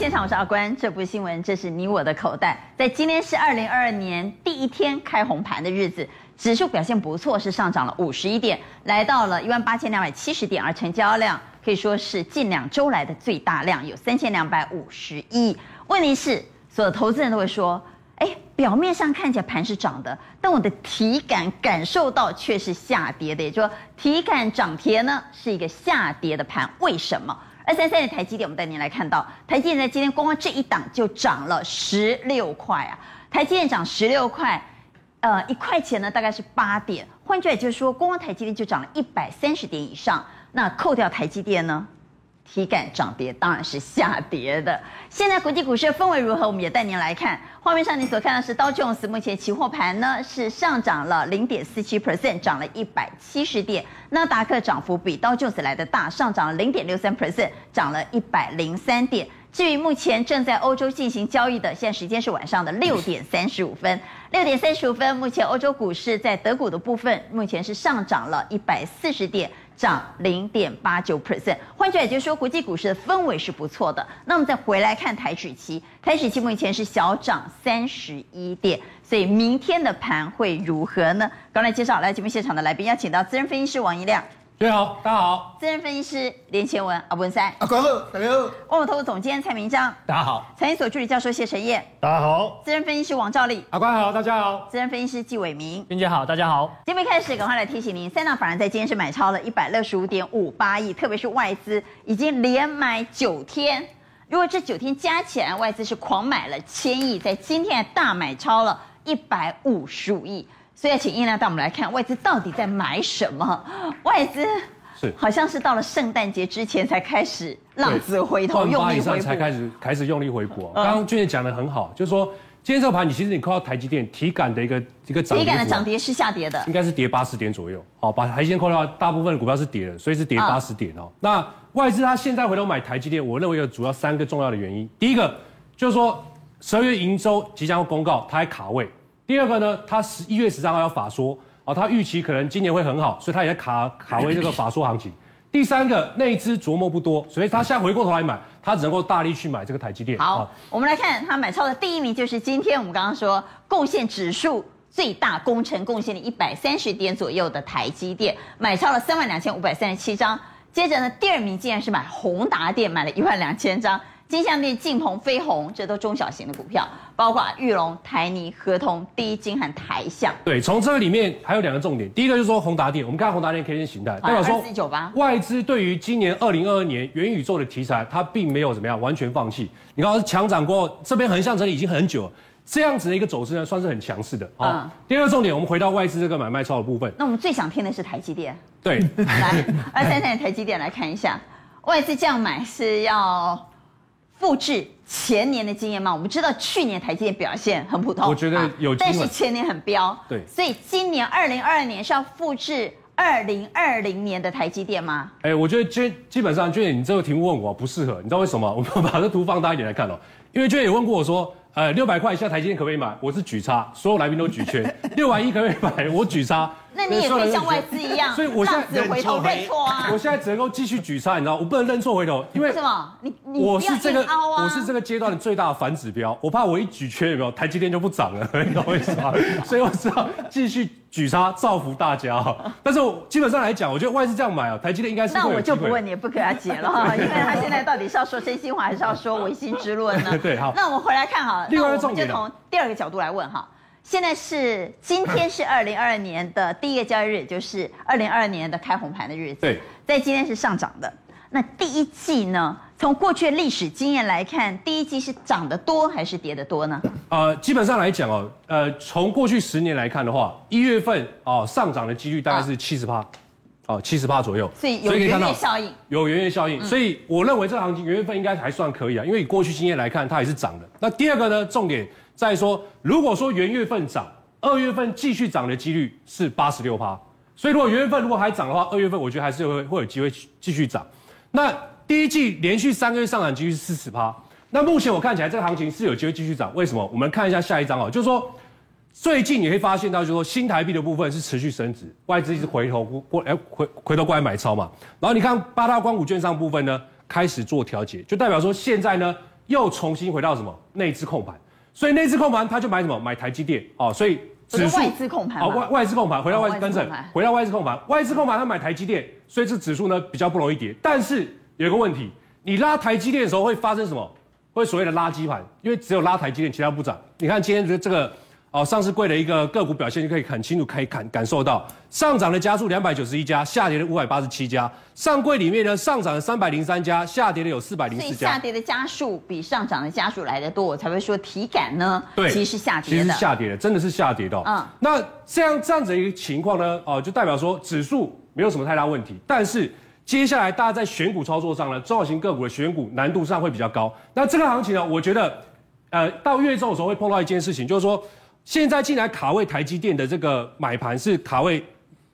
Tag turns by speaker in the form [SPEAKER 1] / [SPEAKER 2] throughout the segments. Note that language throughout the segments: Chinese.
[SPEAKER 1] 现场，我是阿关。这部新闻，这是你我的口袋。在今天是二零二二年第一天开红盘的日子，指数表现不错，是上涨了五十一点，来到了一万八千两百七十点，而成交量可以说是近两周来的最大量，有三千两百五十亿。问题是，所有投资人都会说，哎，表面上看起来盘是涨的，但我的体感感受到却是下跌的，也就是说，体感涨跌呢是一个下跌的盘，为什么？二三三的台积电，我们带您来看到，台积电在今天光光这一档就涨了十六块啊！台积电涨十六块，呃，一块钱呢大概是八点，换句话就是说，光光台积电就涨了一百三十点以上。那扣掉台积电呢？体感涨跌当然是下跌的。现在国际股市的氛围如何？我们也带您来看。画面上你所看到是道琼斯，目前期货盘呢是上涨了零点四七 percent，涨了一百七十点。纳达克涨幅比道琼斯来的大，上涨了零点六三 percent，涨了一百零三点。至于目前正在欧洲进行交易的，现在时间是晚上的六点三十五分。六点三十五分，目前欧洲股市在德股的部分，目前是上涨了一百四十点。涨零点八九 percent，换句话也就是说，国际股市的氛围是不错的。那我们再回来看台指期，台指期目前是小涨三十一点，所以明天的盘会如何呢？刚才介绍来节目现场的来宾，邀请到资深分析师王一亮。
[SPEAKER 2] 你好，大家好。
[SPEAKER 1] 资深分析师连前文阿文三，
[SPEAKER 3] 阿关好，大家好。
[SPEAKER 1] 万宝投顾总监蔡明章，
[SPEAKER 2] 大家好。
[SPEAKER 1] 财经所助理教授谢晨彦，
[SPEAKER 3] 大家好。
[SPEAKER 1] 资深分析师王兆力，
[SPEAKER 2] 阿关好，大家好。
[SPEAKER 1] 资深分析师纪伟明，
[SPEAKER 4] 娟姐好，大家好。
[SPEAKER 1] 节目开始，赶快来提醒您，三大法人在今天是买超了一百六十五点五八亿，特别是外资已经连买九天，如果这九天加起来，外资是狂买了千亿，在今天大买超了一百五十五亿，所以要请逸亮带我们来看外资到底在买什么，外资。
[SPEAKER 2] 是，
[SPEAKER 1] 好像是到了圣诞节之前才开始浪子回头，用力回补，以上
[SPEAKER 2] 才开始开始用力回补。刚刚娟姐讲的很好，就是说今天这个盘，你其实你看到台积电体感的一个一个涨，
[SPEAKER 1] 体感的涨跌是下跌的，
[SPEAKER 2] 应该是跌八十点左右。好，把台积电扣掉，大部分的股票是跌的，所以是跌八十点哦。那外资它现在回头买台积电，我认为有主要三个重要的原因。第一个就是说十二月营收即将要公告，它还卡位。第二个呢，他十一月十三号要法说。啊，他预期可能今年会很好，所以他也卡卡位这个法说行情。第三个，内资琢磨不多，所以他现在回过头来买，他只能够大力去买这个台积电。
[SPEAKER 1] 好，好，我们来看他买超的第一名，就是今天我们刚刚说贡献指数最大工程贡献了一百三十点左右的台积电，买超了三万两千五百三十七张。接着呢，第二名竟然是买宏达电，买了一万两千张。金像电、晋鹏、飞鸿，这都中小型的股票，包括玉龙、台泥、合同、第一金和台象。
[SPEAKER 2] 对，从这个里面还有两个重点，第一个就是说宏达电，我们看宏达电 K 线形态，代表说外资对于今年二零二二年元宇宙的题材，它并没有怎么样完全放弃。你看，强涨过，这边横向整理已经很久了，这样子的一个走势呢，算是很强势的。嗯。第二个重点，我们回到外资这个买卖超的部分。
[SPEAKER 1] 那我们最想听的是台积电。
[SPEAKER 2] 对。
[SPEAKER 1] 来，二三三台积电来看一下，外资这样买是要。复制前年的经验吗？我们知道去年台积电表现很普通，
[SPEAKER 2] 我觉得有
[SPEAKER 1] 但是前年很彪，
[SPEAKER 2] 对，
[SPEAKER 1] 所以今年二零二二年是要复制二零二零年的台积电吗？
[SPEAKER 2] 哎，我觉得基基本上，娟，你这个题目问我不适合，你知道为什么？我们把这图放大一点来看哦，因为娟也问过我说，呃，六百块以下台积电可不可以买？我是举叉，所有来宾都举圈，六百一可不可以买？我举叉。
[SPEAKER 1] 那你也可以像外资一样，
[SPEAKER 2] 所以我现在
[SPEAKER 1] 回头认错啊！
[SPEAKER 2] 我现在只能够继续举差，你知道，我不能认错回头，因为
[SPEAKER 1] 什么？你你
[SPEAKER 2] 我是这个我是这个阶段的最大的反指标，我怕我一举缺有没有，台积电就不涨了，你懂我意思吗？所以我只好继续举差，造福大家。但是我基本上来讲，我觉得外资这样买啊，台积电应该是。
[SPEAKER 1] 那我就不问你，不给他解了哈，因为他现在到底是要说真心话，还是要说违心之论呢？
[SPEAKER 2] 对，好。
[SPEAKER 1] 那我们回来看哈，那我们就从第二个角度来问哈。现在是今天是二零二二年的第一个交易日，也就是二零二二年的开红盘的日子。
[SPEAKER 2] 对，
[SPEAKER 1] 在今天是上涨的。那第一季呢？从过去的历史经验来看，第一季是涨得多还是跌得多呢？
[SPEAKER 2] 呃，基本上来讲哦，呃，从过去十年来看的话，一月份哦上涨的几率大概是七十趴，哦七十趴左右。
[SPEAKER 1] 所以有圆月效应。
[SPEAKER 2] 有圆月效应，所以我认为这个行情元月份应该还算可以啊，因为以过去经验来看，它还是涨的。那第二个呢，重点。再说，如果说元月份涨，二月份继续涨的几率是八十六趴，所以如果元月份如果还涨的话，二月份我觉得还是会会有机会继续涨。那第一季连续三个月上涨几率是四十趴，那目前我看起来这个行情是有机会继续涨。为什么？我们看一下下一张啊，就是说最近你会发现到，就是说新台币的部分是持续升值，外资一直回头过哎回回头过来买超嘛。然后你看八大光谷券商部分呢开始做调节，就代表说现在呢。又重新回到什么内资控盘，所以内资控盘他就买什么买台积电哦，所以指数
[SPEAKER 1] 外资控盘，
[SPEAKER 2] 哦外外资控盘回到外资跟正回到外资控盘，外资控盘他买台积电，所以这指数呢比较不容易跌。但是有一个问题，你拉台积电的时候会发生什么？会所谓的垃圾盘，因为只有拉台积电，其他不涨。你看今天这这个。哦，上市柜的一个个股表现就可以很清楚，可以感感受到上涨的家数两百九十一家，下跌的五百八十七家。上柜里面呢，上涨了三百零三家，下跌的有四百零四家。
[SPEAKER 1] 下跌的家数比上涨的家数来的多，我才会说体感呢，
[SPEAKER 2] 对，
[SPEAKER 1] 其实是下跌的。
[SPEAKER 2] 其实是下跌的，真的是下跌的、哦。嗯，那这样这样子的一个情况呢，哦，就代表说指数没有什么太大问题，但是接下来大家在选股操作上呢，中小型个股的选股难度上会比较高。那这个行情呢，我觉得，呃，到月中的时候会碰到一件事情，就是说。现在进来卡位台积电的这个买盘是卡位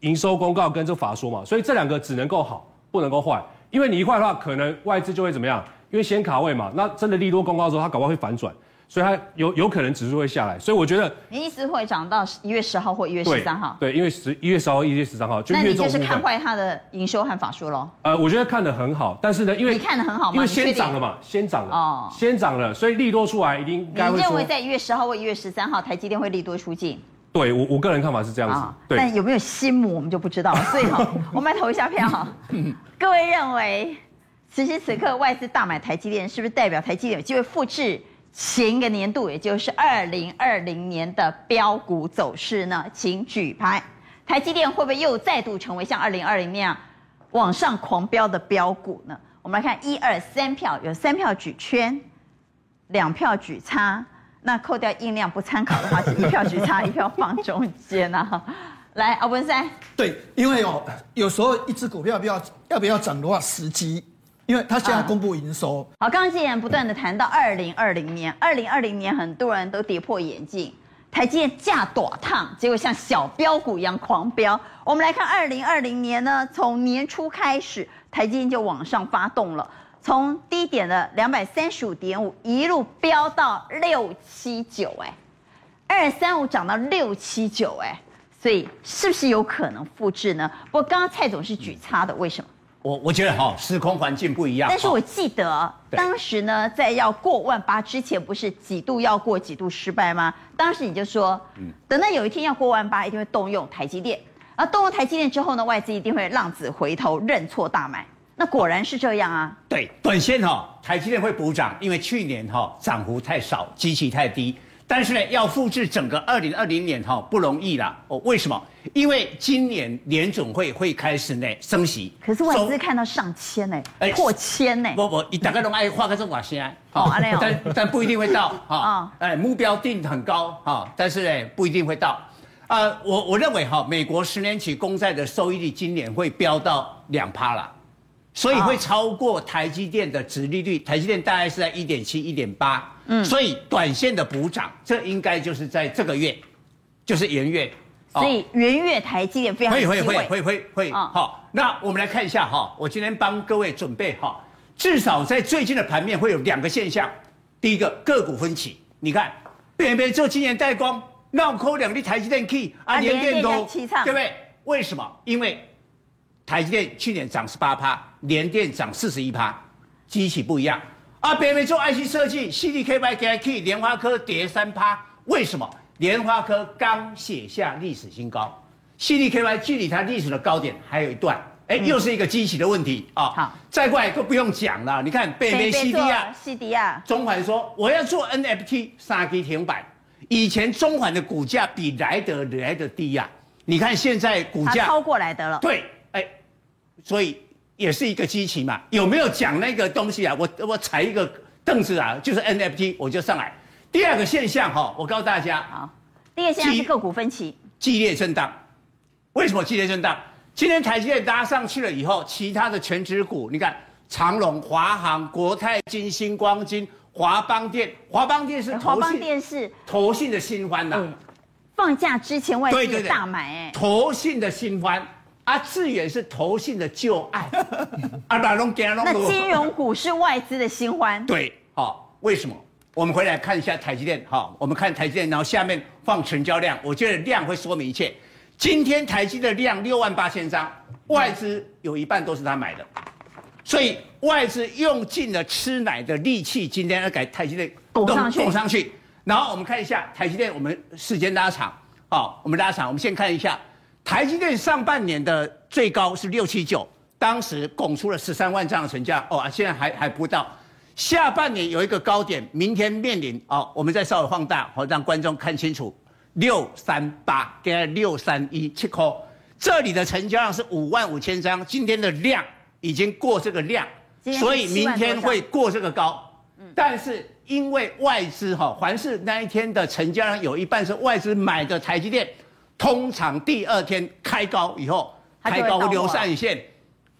[SPEAKER 2] 营收公告跟这法说嘛，所以这两个只能够好，不能够坏，因为你一坏的话，可能外资就会怎么样？因为先卡位嘛，那真的利多公告之后，它搞不好会反转。所以它有有可能指数会下来，所以我觉得
[SPEAKER 1] 你意思会涨到一月十号或一月十三号？
[SPEAKER 2] 对，因为十一月十号、一月十三号就。
[SPEAKER 1] 那你就是看坏它的营收和法说喽？
[SPEAKER 2] 呃，我觉得看得很好，但是呢，因为
[SPEAKER 1] 你看得很好吗？
[SPEAKER 2] 因为先涨了嘛，先涨了哦，先涨了，所以利多出来一定应该会。
[SPEAKER 1] 你认为在一月十号或一月十三号，台积电会利多出尽？
[SPEAKER 2] 对我我个人看法是这样子，哦、对
[SPEAKER 1] 但有没有心魔我们就不知道了。所以哈，我们来投一下票哈。各位认为此时此刻外资大买台积电，是不是代表台积电有机会复制？前一个年度，也就是二零二零年的标股走势呢？请举牌。台积电会不会又再度成为像二零二零那样往上狂飙的标股呢？我们来看一二三票，有三票举圈，两票举叉。那扣掉音量不参考的话，是一票举叉，一票放中间啊。来，阿文山。
[SPEAKER 3] 对，因为哦，有时候一只股票要不要要不要涨的话，时机。因为他现在公布营收，
[SPEAKER 1] 嗯、好，刚刚既然不断的谈到二零二零年，二零二零年很多人都跌破眼镜，台积电价短烫，结果像小标股一样狂飙。我们来看二零二零年呢，从年初开始，台积电就往上发动了，从低点的两百三十五点五一路飙到六七九，哎，二三五涨到六七九，哎，所以是不是有可能复制呢？不过刚刚蔡总是举差的，为什么？
[SPEAKER 4] 我我觉得哈，时空环境不一样。
[SPEAKER 1] 但是我记得当时呢，在要过万八之前，不是几度要过，几度失败吗？当时你就说，等到有一天要过万八，一定会动用台积电。而动用台积电之后呢，外资一定会浪子回头，认错大买。那果然是这样啊。
[SPEAKER 4] 对，短线哈，台积电会补涨，因为去年哈涨幅太少，基期太低。但是呢，要复制整个二零二零年哈不容易啦。哦，为什么？因为今年联总会会开始呢升息。
[SPEAKER 1] 可是外资看到上千呢，破千呢。
[SPEAKER 4] 不不，你大概拢爱画个这么先哦，但但不一定会到 哈。哎，目标定很高哈，但是呢不一定会到。啊，我我认为哈，美国十年期公债的收益率今年会飙到两趴了，所以会超过台积电的殖利率。台积电大概是在一点七、一点八。嗯，所以短线的补涨，这应该就是在这个月，就是元月，
[SPEAKER 1] 所以元月台积电非常会
[SPEAKER 4] 会会会会会好，那我们来看一下哈，我今天帮各位准备哈，至少在最近的盘面会有两个现象，第一个个股分歧，你看边边做今年代工，闹扣两粒台积电 key 啊，联电都对不对？为什么？因为台积电去年涨十八趴，联电涨四十一趴，基期不一样。啊，北美做 IC 设计，CDKY 给 K，联发科跌三趴，为什么？联发科刚写下历史新高，CDKY 距离它历史的高点还有一段，哎，又是一个基期的问题。啊。好，再过来都不用讲了，你看北美
[SPEAKER 1] CDR、CDR，，
[SPEAKER 4] 中环说我要做 NFT 三 G 停板，以前中环的股价比莱德来得低呀，你看现在股价
[SPEAKER 1] 超过莱德了，
[SPEAKER 4] 对，哎，所以。也是一个机器嘛，有没有讲那个东西啊？我我踩一个凳子啊，就是 NFT，我就上来。第二个现象哈，我告诉大家，
[SPEAKER 1] 啊，第二个现象是个股分歧，
[SPEAKER 4] 激烈震荡。为什么激烈震荡？今天台积电拉上去了以后，其他的全指股，你看长隆、华航、国泰金、星光金、华邦电，华邦电是
[SPEAKER 1] 华邦电是
[SPEAKER 4] 投信的新欢呐。
[SPEAKER 1] 放假之前外资大买哎，
[SPEAKER 4] 投信的新欢。啊，志远是投信的旧爱，啊，那龙那
[SPEAKER 1] 金融股是外资的新欢。
[SPEAKER 4] 对，好，为什么？我们回来看一下台积电，好，我们看台积电，然后下面放成交量，我觉得量会说明一切。今天台积的量六万八千张，外资有一半都是他买的，所以外资用尽了吃奶的力气，今天要给台积电
[SPEAKER 1] 拱上去，
[SPEAKER 4] 拱上去。然后我们看一下台积电，我们时间拉长，好，我们拉长，我们先看一下台积电上半年的最高是六七九，当时拱出了十三万张的成交，哦，现在还还不到。下半年有一个高点，明天面临哦，我们再稍微放大，好让观众看清楚，六三八跟六三一七块，这里的成交量是五万五千张，今天的量已经过这个量，所以明天会过这个高。但是因为外资哈，凡是那一天的成交量有一半是外资买的台积电，通常第二天开高以后，开高留上影线。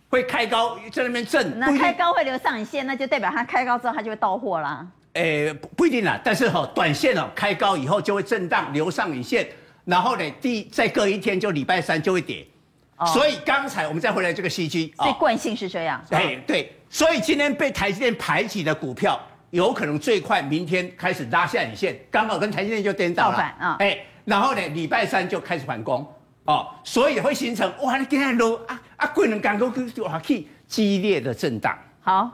[SPEAKER 4] 会开高在那边震，
[SPEAKER 1] 那开高会留上影线，那就代表它开高之后它就会到货啦。
[SPEAKER 4] 诶，不不一定啦，但是哈，短线哦，开高以后就会震荡留上影线，然后呢，第再隔一天就礼拜三就会跌。哦、所以刚才我们再回来这个 CG，
[SPEAKER 1] 所以惯性是这样。
[SPEAKER 4] 对对，所以今天被台积电排挤的股票，有可能最快明天开始拉下影线，刚好跟台积电就颠倒了。啊，哎，然后呢，礼拜三就开始反攻。哦，所以会形成哇，你今天都啊啊，贵人港股哇去激烈的震荡。
[SPEAKER 1] 好，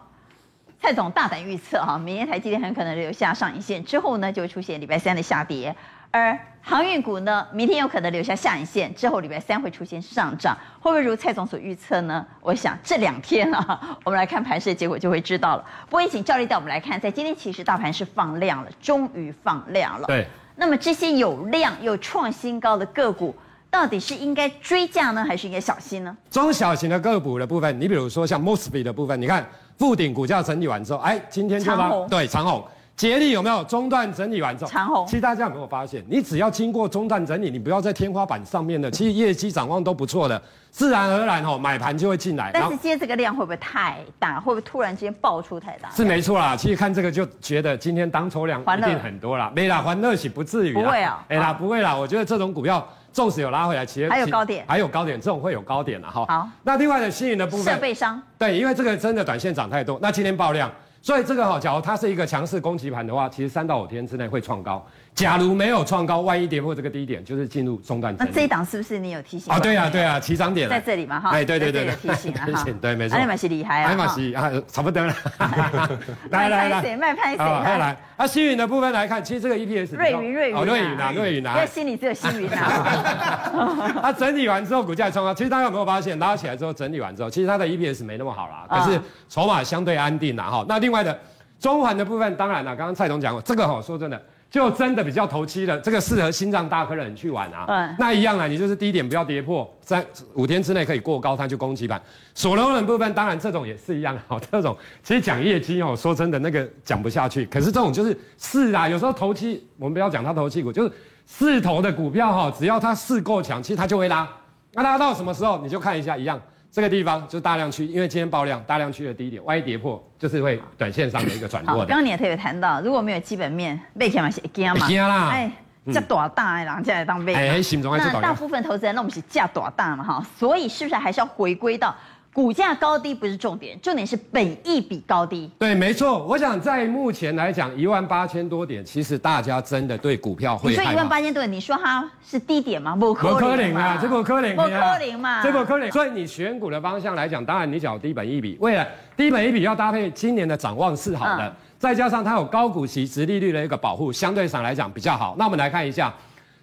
[SPEAKER 1] 蔡总大胆预测哈，明天台积电很可能留下上影线，之后呢就会出现礼拜三的下跌，而航运股呢，明天有可能留下下影线，之后礼拜三会出现上涨，会不会如蔡总所预测呢？我想这两天啊，我们来看盘势结果就会知道了。不过，请赵力带我们来看，在今天其实大盘是放量了，终于放量了。
[SPEAKER 5] 对。
[SPEAKER 1] 那么这些有量又创新高的个股。到底是应该追价呢，还是应该小心呢？
[SPEAKER 5] 中小型的个股的部分，你比如说像 Mosfet 的部分，你看富鼎股价整理完之后，哎，今天就
[SPEAKER 1] 长红，
[SPEAKER 5] 对，长虹。杰力有没有中段整理完之后
[SPEAKER 1] 长虹？
[SPEAKER 5] 其实大家有没有发现，你只要经过中段整理，你不要在天花板上面的，其实业绩展望都不错的，自然而然哦，买盘就会进来。
[SPEAKER 1] 但是今天这个量会不会太大？会不会突然之间爆出太大？
[SPEAKER 5] 是没错啦，其实看这个就觉得今天当冲量一定很多啦，没啦，欢乐喜不至于。
[SPEAKER 1] 不会啊，
[SPEAKER 5] 哎啦，不会啦，我觉得这种股票。纵使有拉回来，其实
[SPEAKER 1] 还有高点，
[SPEAKER 5] 还有高点，这种会有高点的哈。
[SPEAKER 1] 好，
[SPEAKER 5] 那另外的吸引的部分，
[SPEAKER 1] 设备商，
[SPEAKER 5] 对，因为这个真的短线涨太多，那今天爆量，所以这个哈，假如它是一个强势攻击盘的话，其实三到五天之内会创高。假如没有创高，万一跌破这个低点，就是进入中段。
[SPEAKER 1] 那这一档是不是你有提醒？
[SPEAKER 5] 啊，对啊，对啊，起涨点
[SPEAKER 1] 在这里嘛，哈。
[SPEAKER 5] 哎，对对对
[SPEAKER 1] 对，提醒啊，
[SPEAKER 5] 对，没错。
[SPEAKER 1] 艾玛西厉害啊，
[SPEAKER 5] 艾玛西啊，差不多了。
[SPEAKER 1] 来来来，卖拍谁？
[SPEAKER 5] 来来，啊，星云的部分来看，其实这个 EPS。
[SPEAKER 1] 瑞云瑞云
[SPEAKER 5] 哦，瑞云啊，瑞云啊。
[SPEAKER 1] 因为心里只有星云啊。
[SPEAKER 5] 它 整理完之后，股价创高。其实大家有没有发现，拉起来之后整理完之后，其实它的 EPS 没那么好啦，可是筹码相对安定啦，哈。那另外的中环的部分，当然了，刚刚蔡总讲过，这个哈，说真的。就真的比较投机的，这个适合心脏大颗的人去玩啊。嗯，那一样啊，你就是低点不要跌破，三五天之内可以过高，它就攻击板。所罗门部分，当然这种也是一样。好，这种其实讲业绩哦，说真的那个讲不下去。可是这种就是是啊，有时候投机，我们不要讲它投机股，就是势头的股票哈，只要它势够强，其实它就会拉。那拉到什么时候，你就看一下一样。这个地方就是大量区，因为今天爆量，大量区的低点，万一跌破，就是会短线上的一个转弱的。
[SPEAKER 1] 刚刚你也特别谈到，如果没有基本面，被钱嘛是惊嘛？
[SPEAKER 5] 惊啦！
[SPEAKER 1] 哎，价大大的人才来当被？
[SPEAKER 5] 哎，心中
[SPEAKER 1] 还大部分投资人，那我们是价多大嘛？哈，所以是不是还是要回归到？股价高低不是重点，重点是本益比高低。
[SPEAKER 5] 对，没错。我想在目前来讲，一万八千多点，其实大家真的对股票会。
[SPEAKER 1] 你说一万八千多点，你说它是低点吗？不可能
[SPEAKER 5] 啊，这不可能。
[SPEAKER 1] 不可能嘛，
[SPEAKER 5] 这不可能。所以你选股的方向来讲，当然你找低本益比，为了低本益比要搭配今年的展望是好的，嗯、再加上它有高股息、殖利率的一个保护，相对上来讲比较好。那我们来看一下。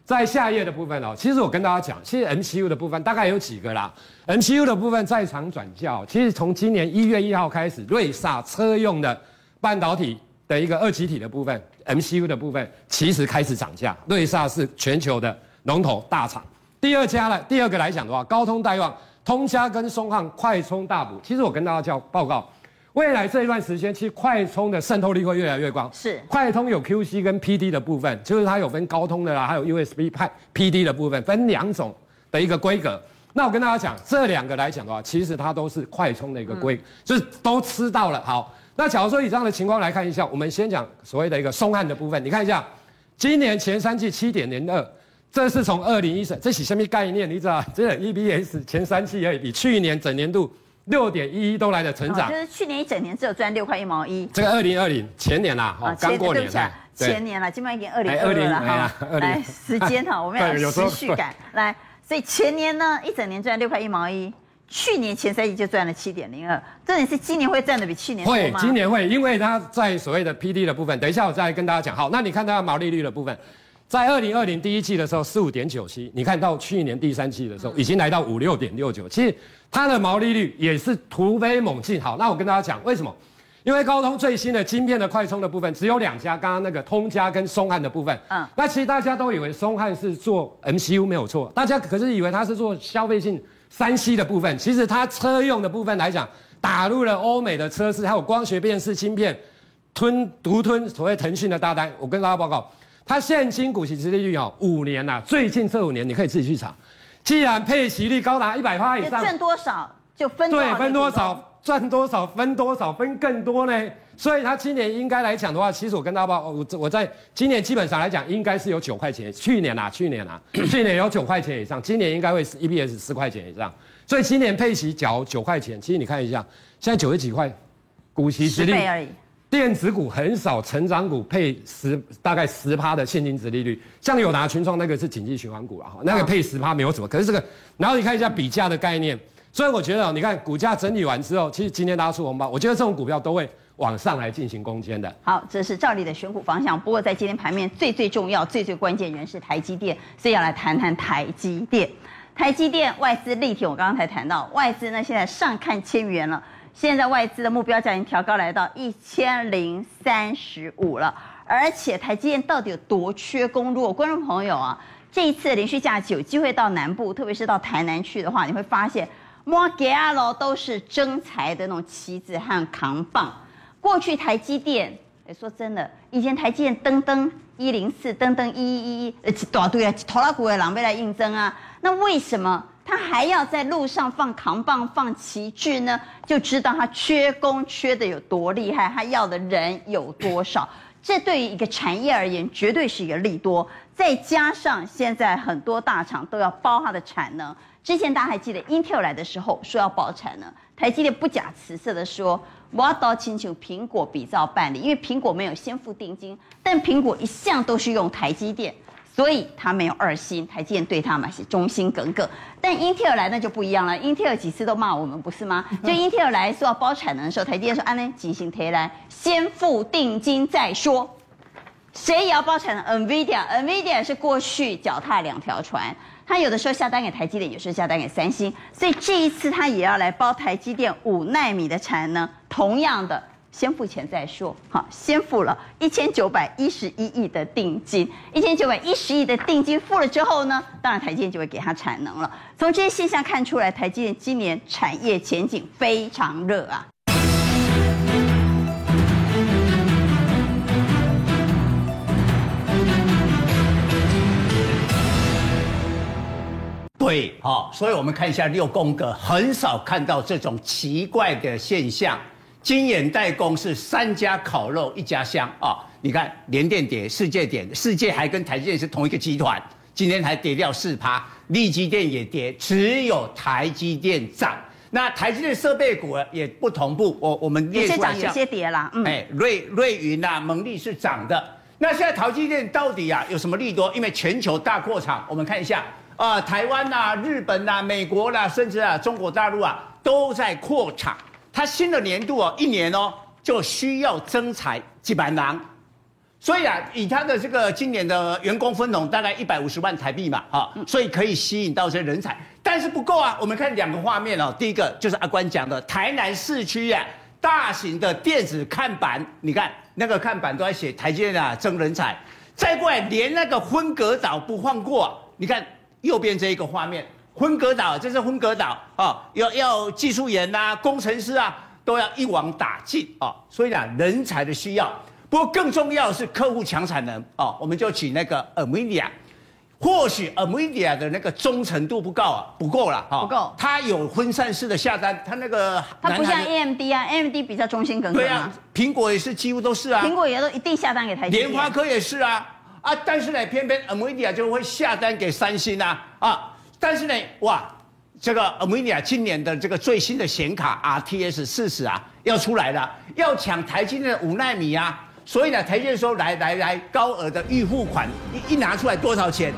[SPEAKER 5] 在下页的部分哦，其实我跟大家讲，其实 MCU 的部分大概有几个啦。MCU 的部分在场转教，其实从今年一月一号开始，瑞萨车用的半导体的一个二极体的部分，MCU 的部分其实开始涨价。瑞萨是全球的龙头大厂。第二家呢，第二个来讲的话，高通代旺，通家跟松汉快充大补。其实我跟大家叫报告。未来这一段时间，其实快充的渗透率会越来越高。
[SPEAKER 1] 是，
[SPEAKER 5] 快充有 QC 跟 PD 的部分，就是它有分高通的啦，还有 USB 派 PD 的部分，分两种的一个规格。那我跟大家讲，这两个来讲的话，其实它都是快充的一个规，嗯、就是都吃到了。好，那假如说以这样的情况来看一下，我们先讲所谓的一个松汉的部分，你看一下，今年前三季七点零二，这是从二零一三，这是什么概念？你知道，这 EBS 前三季而已，比去年整年度。六点一一都来的成长，
[SPEAKER 1] 就是去年一整年只有赚六块一毛一。
[SPEAKER 5] 这个二零二零前年啦，哦，刚过年
[SPEAKER 1] 才前年了，今年已经二零二零了哈。来，时间哈，我们要 有持续感。来，所以前年呢，一整年赚六块一毛一，去年前三季就赚了七点零二，重点是今年会赚的比去年？
[SPEAKER 5] 会，今年会，因为它在所谓的 PD 的部分，等一下我再跟大家讲。好，那你看它的毛利率的部分，在二零二零第一季的时候四五点九七，你看到去年第三季的时候已经来到五六点六九，其实它的毛利率也是突飞猛进。好，那我跟大家讲为什么？因为高通最新的晶片的快充的部分只有两家，刚刚那个通家跟松汉的部分。嗯，那其实大家都以为松汉是做 MCU 没有错，大家可是以为它是做消费性三 C 的部分。其实它车用的部分来讲，打入了欧美的车市，还有光学辨识芯片，吞独吞所谓腾讯的大单。我跟大家报告，它现金股息殖利率哦，五年呐、啊，最近这五年你可以自己去查，既然配息率高达一百趴以上，
[SPEAKER 1] 赚多少就分多少。
[SPEAKER 5] 对，分多少。赚多少分多少分更多呢？所以他今年应该来讲的话，其实我跟大家报，我我在今年基本上来讲，应该是有九块钱。去年啊，去年啊，去年有九块钱以上，今年应该会 EPS 四块钱以上。所以今年配息缴九块钱，其实你看一下，现在九十几块，股息殖利率而已。电子股很少，成长股配十大概十趴的现金值利率，像友达、群创那个是景气循环股啊，那个配十趴没有什么。可是这个，然后你看一下比价的概念。所以我觉得，你看股价整理完之后，其实今天大家出红包，我觉得这种股票都会往上来进行攻坚的。
[SPEAKER 1] 好，这是照例的选股方向。不过在今天盘面最最重要、最最关键人是台积电，所以要来谈谈台积电。台积电外资力挺，我刚刚才谈到，外资呢现在上看千元了，现在外资的目标价已经调高来到一千零三十五了。而且台积电到底有多缺工？如果观众朋友啊，这一次连续假期有机会到南部，特别是到台南去的话，你会发现。摩给阿罗都是征才的那种旗子和扛棒。过去台积电，哎，说真的，以前台积电登登一零四，登登一一一，呃，大堆啊，拖拉骨的狼狈来应征啊。那为什么他还要在路上放扛棒、放旗帜呢？就知道他缺工缺的有多厉害，他要的人有多少。这对于一个产业而言，绝对是一个利多。再加上现在很多大厂都要包它的产能。之前大家还记得，Intel 来的时候说要包产能，台积电不假辞色的说，我要到请求苹果比照办理，因为苹果没有先付定金，但苹果一向都是用台积电，所以他没有二心，台积电对他嘛是忠心耿耿。但英特尔来那就不一样了英特尔几次都骂我们不是吗？就英特尔来说要包产能的时候，台积电说，安呢，进行推来，先付定金再说。谁也要包产能？NVIDIA，NVIDIA 是过去脚踏两条船。他有的时候下单给台积电，有时候下单给三星，所以这一次他也要来包台积电五纳米的产能。同样的，先付钱再说。好，先付了一千九百一十一亿的定金，一千九百一十亿的定金付了之后呢，当然台积电就会给他产能了。从这些现象看出来，台积电今年产业前景非常热啊。
[SPEAKER 4] 对，好，所以我们看一下六宫格，很少看到这种奇怪的现象。晶圆代工是三家烤肉一家香啊！你看联电跌，世界跌，世界还跟台积电是同一个集团，今天还跌掉四趴，力积电也跌，只有台积电涨。那台积电设备股也不同步，我我们列出来
[SPEAKER 1] 有些涨，有些跌啦。嗯，
[SPEAKER 4] 哎，瑞瑞云啊，蒙利是涨的。那现在台积电到底啊有什么利多？因为全球大扩厂，我们看一下。啊，台湾呐、啊、日本呐、啊、美国啦、啊，甚至啊中国大陆啊，都在扩厂。它新的年度哦，一年哦就需要增才几百人。所以啊，以他的这个今年的员工分红大概一百五十万台币嘛，哈，所以可以吸引到这些人才。但是不够啊，我们看两个画面哦，第一个就是阿关讲的台南市区啊，大型的电子看板，你看那个看板都在写台积电啊争人才，再过来连那个分隔岛不放过、啊，你看。右边这一个画面，分隔岛，这是分隔岛啊，要要技术员呐、工程师啊，都要一网打尽啊。所以呢，人才的需要，不过更重要的是客户抢产能啊。我们就请那个 NVIDIA，或许 NVIDIA 的那个忠诚度不够啊，不够了哈，
[SPEAKER 1] 不够。
[SPEAKER 4] 它有分散式的下单，它那个
[SPEAKER 1] 它不像 AMD 啊，AMD 比较忠心耿耿。对啊，
[SPEAKER 4] 苹果也是几乎都是啊，
[SPEAKER 1] 苹果也都一定下单给台积电。
[SPEAKER 4] 联发科也是啊。啊，但是呢，偏偏 AMIDIA 就会下单给三星啊啊！但是呢，哇，这个 NVIDIA 今年的这个最新的显卡 RTX 四十啊要出来了，要抢台积电的五奈米啊，所以呢，台积电说来来来，高额的预付款一一拿出来多少钱？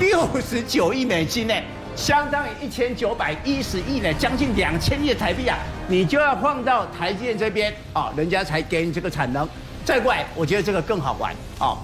[SPEAKER 4] 六十九亿美金呢！相当于一千九百一十亿呢，将近两千亿台币啊，你就要放到台积电这边啊，人家才给你这个产能。再过来，我觉得这个更好玩啊，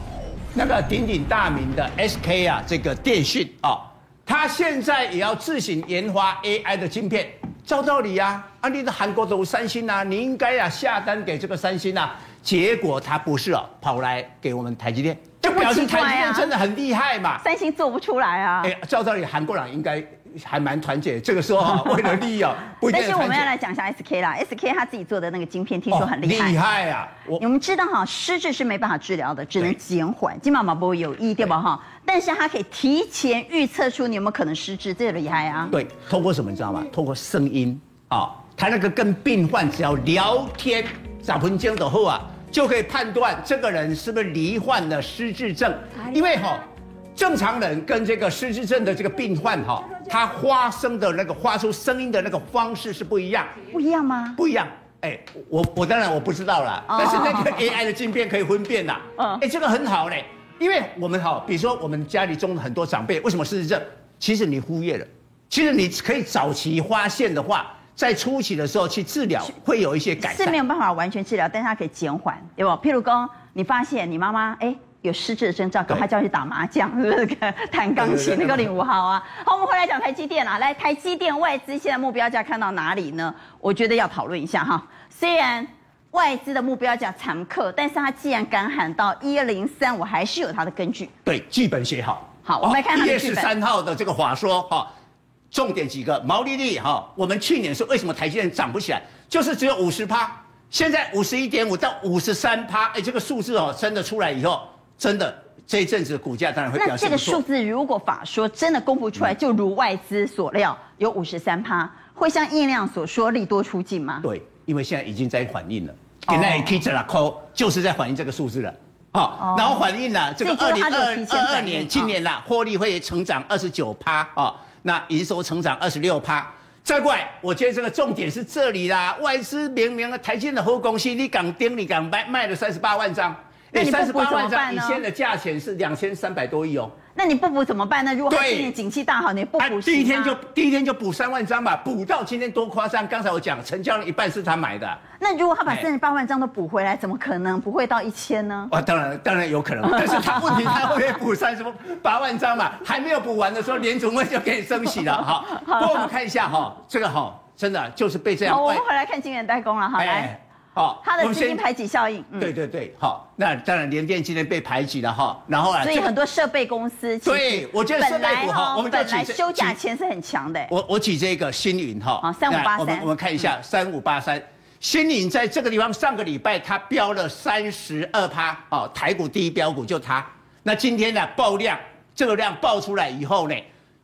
[SPEAKER 4] 那个鼎鼎大名的 SK 啊，这个电讯啊，它现在也要自行研发 AI 的晶片。照道理啊，啊，你的韩国都三星啊，你应该啊下单给这个三星啊，结果他不是哦、啊，跑来给我们台积电，就表示台积电真的很厉害嘛。
[SPEAKER 1] 三星做不出来啊。哎，
[SPEAKER 4] 照道理韩国人应该还蛮团结，这个时候啊，为了利益啊，不一定。
[SPEAKER 1] 但是我们要来讲一下 SK 啦，SK 他自己做的那个晶片，听说很厉害。
[SPEAKER 4] 厉害啊！
[SPEAKER 1] 我们知道哈，失智是没办法治疗的，只能减缓，金毛毛不会有益，对吧哈？但是它可以提前预测出你有没有可能失智，这个厉害啊。
[SPEAKER 4] 对，通过什么你知道吗？通过声音。啊，他那个跟病患只要聊天，找分钟的后啊，就可以判断这个人是不是罹患了失智症。因为哈，正常人跟这个失智症的这个病患哈，他发声的那个发出声音的那个方式是不一样。
[SPEAKER 1] 不一样吗？
[SPEAKER 4] 不一样。哎，我我当然我不知道啦，但是那个 AI 的镜片可以分辨啦。嗯。哎，这个很好嘞，因为我们哈，比如说我们家里中的很多长辈为什么失智症？其实你忽略了，其实你可以早期发现的话。在初期的时候去治疗，会有一些改善。
[SPEAKER 1] 是没有办法完全治疗，但是它可以减缓，对不？譬如说，你发现你妈妈哎有失智的征兆，赶快叫她去打麻将，是不是？弹钢琴那个领五号啊。好，我们回来讲台积电啊。来，台积电外资现在目标价看到哪里呢？我觉得要讨论一下哈。虽然外资的目标价惨刻，但是他既然敢喊到一零三，我还是有他的根据。
[SPEAKER 4] 对，剧本写好。
[SPEAKER 1] 好，我们来看。
[SPEAKER 4] 一月十三号的这个话说哈。重点几个毛利率哈，我们去年是为什么台积电涨不起来，就是只有五十趴，现在五十一点五到五十三趴，哎，这个数字哦，真的出来以后，真的这一阵子股价当然会表现。
[SPEAKER 1] 那这个数字如果法说真的公布出来，就如外资所料有五十三趴，会像叶亮所说利多出尽吗？
[SPEAKER 4] 对，因为现在已经在反映了，现在 K 值了扣，就是在反映这个数字了，好，然后反映了这个二零二二年今年啦，获利会成长二十九趴啊。那营收成长二十六趴，再过来，我觉得这个重点是这里啦。外资明明的台积电的好公司，你敢盯，你敢卖，卖了三十八万张，哎，三十八万张，以前的价钱是两千三百多亿哦。
[SPEAKER 1] 那你不补怎么办呢？如果今年景气大好，你不补、啊，
[SPEAKER 4] 第一天就第一天就补三万张吧，补到今天多夸张！刚才我讲成交了一半是他买的。
[SPEAKER 1] 那如果他把三十八万张都补回来，怎么可能不会到一千呢？
[SPEAKER 4] 啊，当然当然有可能，但是他问题他会补三十八万张嘛？还没有补完的时候，联总会就给你升息了 哈。不过我们看一下哈，这个哈真的就是被这样。
[SPEAKER 1] 我们回来看晶圆代工了，好来。哦，它的资金排挤效应，
[SPEAKER 4] 嗯、对对对，好，那当然联电今天被排挤了哈，然后啊，
[SPEAKER 1] 所以很多设备公司，
[SPEAKER 4] 对，我觉得设备股哈，我们
[SPEAKER 1] 本来休假前是很强的。
[SPEAKER 4] 我我举这个星云哈，
[SPEAKER 1] 好，三五八三，
[SPEAKER 4] 我们我们看一下三五八三，新云在这个地方上个礼拜它飙了三十二趴，哦，台股第一飙股就它，那今天呢爆量，这个量爆出来以后呢，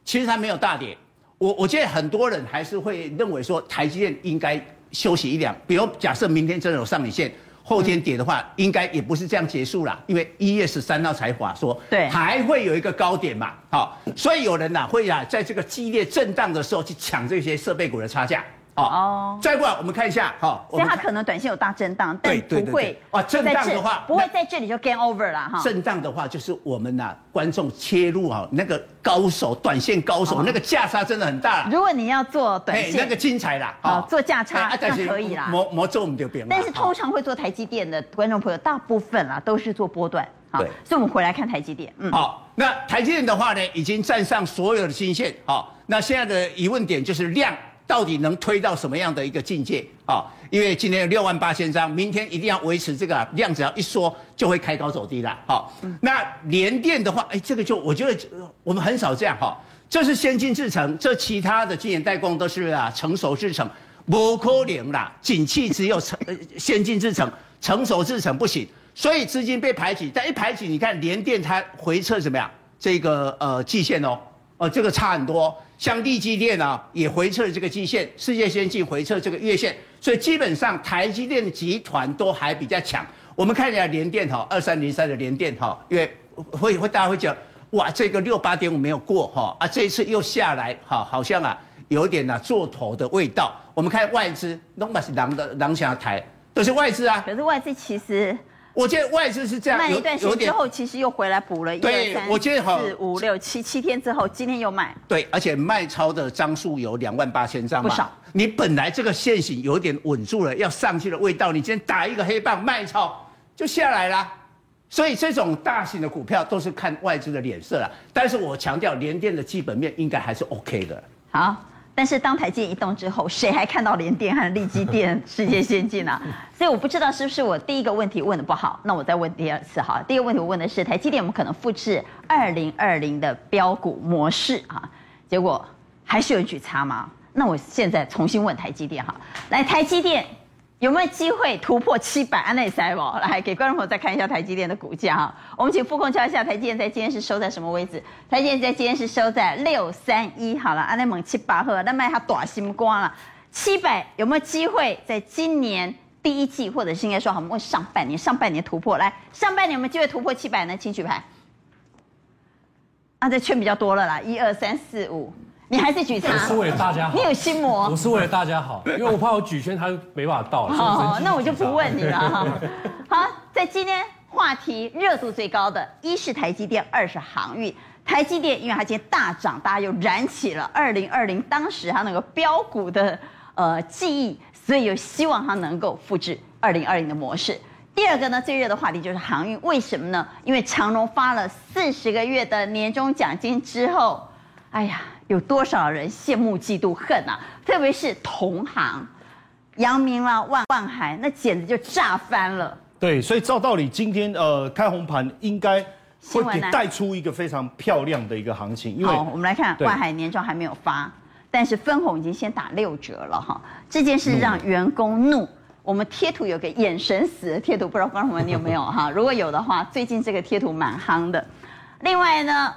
[SPEAKER 4] 其实它没有大跌，我我觉得很多人还是会认为说台积电应该。休息一两，比如假设明天真的有上影线，后天跌的话，嗯、应该也不是这样结束了，因为一月十三号才法说，
[SPEAKER 1] 对，
[SPEAKER 4] 还会有一个高点嘛，好，所以有人呐会啊，在这个激烈震荡的时候去抢这些设备股的差价。哦，再过来我们看一下，哈，
[SPEAKER 1] 所以它可能短线有大震荡，但不会
[SPEAKER 4] 啊，震荡的话
[SPEAKER 1] 不会在这里就 game over 了哈。
[SPEAKER 4] 震荡的话就是我们呐，观众切入啊，那个高手，短线高手，那个价差真的很大。
[SPEAKER 1] 如果你要做短线，
[SPEAKER 4] 那个精彩啦，
[SPEAKER 1] 啊，做价差那可以啦，
[SPEAKER 4] 模模做我们就变。
[SPEAKER 1] 但是通常会做台积电的观众朋友，大部分啦都是做波段，对，所以我们回来看台积电，嗯，
[SPEAKER 4] 好，那台积电的话呢，已经站上所有的均线，好，那现在的疑问点就是量。到底能推到什么样的一个境界啊？因为今天有六万八千张，明天一定要维持这个量，只要一缩就会开高走低了。好，那联电的话，哎，这个就我觉得我们很少这样哈。这是先进制程，这其他的晶圆代工都是啊成熟制程，不可能啦。景气只有成先进制程，成熟制程不行，所以资金被排挤。但一排挤，你看联电它回撤怎么样？这个呃季线哦。哦，这个差很多，像力积电啊，也回撤了这个季线，世界先进回撤这个月线，所以基本上台积电集团都还比较强。我们看一下联电哈，二三零三的联电哈，因为会会大家会讲，哇，这个六八点五没有过哈，啊，这一次又下来，哈，好像啊有点啊做头的味道。我们看外资，拢嘛是狼的狼想要抬，都是外资啊。
[SPEAKER 1] 可是外资其实。
[SPEAKER 4] 我觉得外资是这样，
[SPEAKER 1] 卖了一段时间之后，其实又回来补了一二三四五六七七天之后，今天又卖。
[SPEAKER 4] 对，而且卖超的张数有两万八千张，
[SPEAKER 1] 不少。
[SPEAKER 4] 你本来这个线型有点稳住了，要上去的味道，你今天打一个黑棒卖超就下来啦。所以这种大型的股票都是看外资的脸色了。但是我强调，联电的基本面应该还是 OK 的。
[SPEAKER 1] 好。但是当台积电一动之后，谁还看到联电和力基电世界先进啊？所以我不知道是不是我第一个问题问的不好，那我再问第二次哈。第一个问题我问的是台积电，我们可能复制二零二零的标股模式啊，结果还是有一举差吗？那我现在重新问台积电哈，来台积电。有没有机会突破七百？安内塞不？来给观众朋友再看一下台积电的股价哈。我们请副控敲一下台积电在今天是收在什么位置？台积电在今天是收在六三一。好了，安内猛七八赫，那卖它短心光了。七百有没有机会在今年第一季，或者是应该说好，我们上半年，上半年突破？来，上半年有没有机会突破七百呢？请举牌。啊，这圈比较多了啦，一二三四五。你还是举差？
[SPEAKER 2] 我是为了大家好。
[SPEAKER 1] 你有心魔。
[SPEAKER 2] 我是为了大家好，因为我怕我举圈他没办法到了。
[SPEAKER 1] 好，那我就不问你了哈。好，在今天话题热度最高的，一是台积电，二是航运。台积电，因为它今天大涨，大家又燃起了二零二零当时它那个标股的呃记忆，所以有希望它能够复制二零二零的模式。第二个呢，最热的话题就是航运，为什么呢？因为长荣发了四十个月的年终奖金之后，哎呀。有多少人羡慕嫉妒恨啊？特别是同行，阳明啦、万万海，那简直就炸翻了。
[SPEAKER 6] 对，所以照道理，今天呃开红盘应该会给带出一个非常漂亮的一个行情。因为
[SPEAKER 1] 我们来看万海年终还没有发，但是分红已经先打六折了哈。这件事让员工怒。我们贴图有个眼神死的贴图，不知道观众朋友你有没有哈？如果有的话，最近这个贴图蛮夯的。另外呢？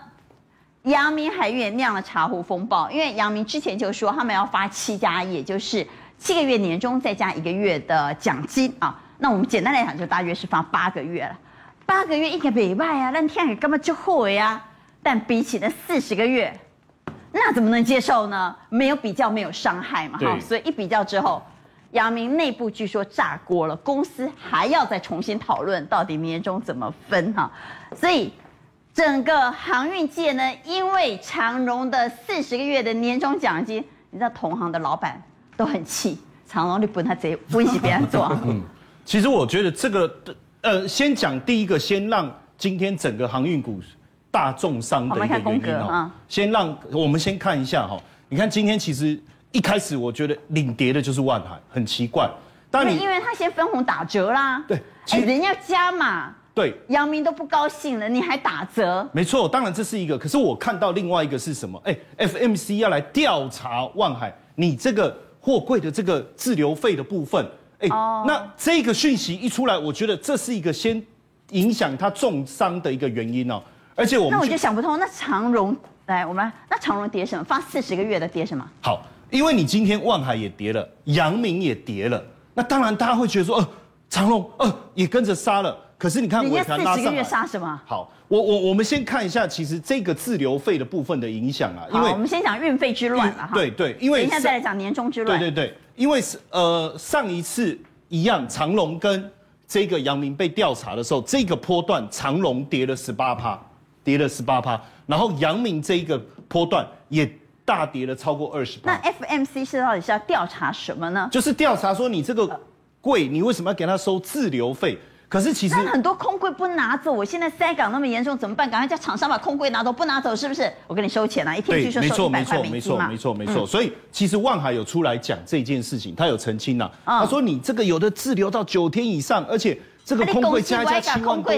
[SPEAKER 1] 阳明海运也酿了茶壶风暴，因为阳明之前就说他们要发七加一，也就是七个月年终再加一个月的奖金啊。那我们简单来讲，就大约是发八个月了。八个月一个礼拜啊，那天也根本就后呀。但比起那四十个月，那怎么能接受呢？没有比较，没有伤害嘛。哈，所以一比较之后，阳明内部据说炸锅了，公司还要再重新讨论到底年终怎么分哈。所以。整个航运界呢，因为长荣的四十个月的年终奖金，你知道同行的老板都很气，长荣你不他贼不一起别人做。
[SPEAKER 6] 嗯，其实我觉得这个，呃，先讲第一个，先让今天整个航运股大重伤的一个原因哦。先让我们先看一下哈，你看今天其实一开始我觉得领跌的就是万海，很奇怪。
[SPEAKER 1] 当然，因为他先分红打折啦。
[SPEAKER 6] 对，
[SPEAKER 1] 哎，人家加码。
[SPEAKER 6] 对，
[SPEAKER 1] 阳明都不高兴了，你还打折？
[SPEAKER 6] 没错，当然这是一个。可是我看到另外一个是什么？哎，FMC 要来调查万海，你这个货柜的这个滞留费的部分，哎，哦、那这个讯息一出来，我觉得这是一个先影响他重伤的一个原因哦。而且我们
[SPEAKER 1] 那我就想不通，那长荣来，我们来那长荣跌什么？放四十个月的跌什么？
[SPEAKER 6] 好，因为你今天万海也跌了，阳明也跌了，那当然大家会觉得说，呃，长荣呃也跟着杀了。可是你看，尾盘拉上来，四十个月杀什么？好，我我我们先看一下，其实这个滞留费的部分的影响啊，因为
[SPEAKER 1] 我们先讲运费之乱了哈。
[SPEAKER 6] 对对，因为
[SPEAKER 1] 等一下再来讲年终之乱。
[SPEAKER 6] 对对对，因为是呃上一次一样，长隆跟这个阳明被调查的时候，这个波段长隆跌了十八趴，跌了十八趴，然后阳明这一个波段也大跌了超过二十趴。
[SPEAKER 1] 那 FMC 是到底是要调查什么呢？
[SPEAKER 6] 就是调查说你这个贵，你为什么要给他收滞留费？可是其实
[SPEAKER 1] 很多空柜不拿走，我现在塞港那么严重，怎么办？赶快叫厂商把空柜拿走，不拿走是不是？我给你收钱啊，一天据说收一百块美金嘛。
[SPEAKER 6] 没错，没错，没错，没错。所以其实万海有出来讲这件事情，他有澄清了。他说你这个有的滞留到九天以上，而且这个空柜加加七万多。空柜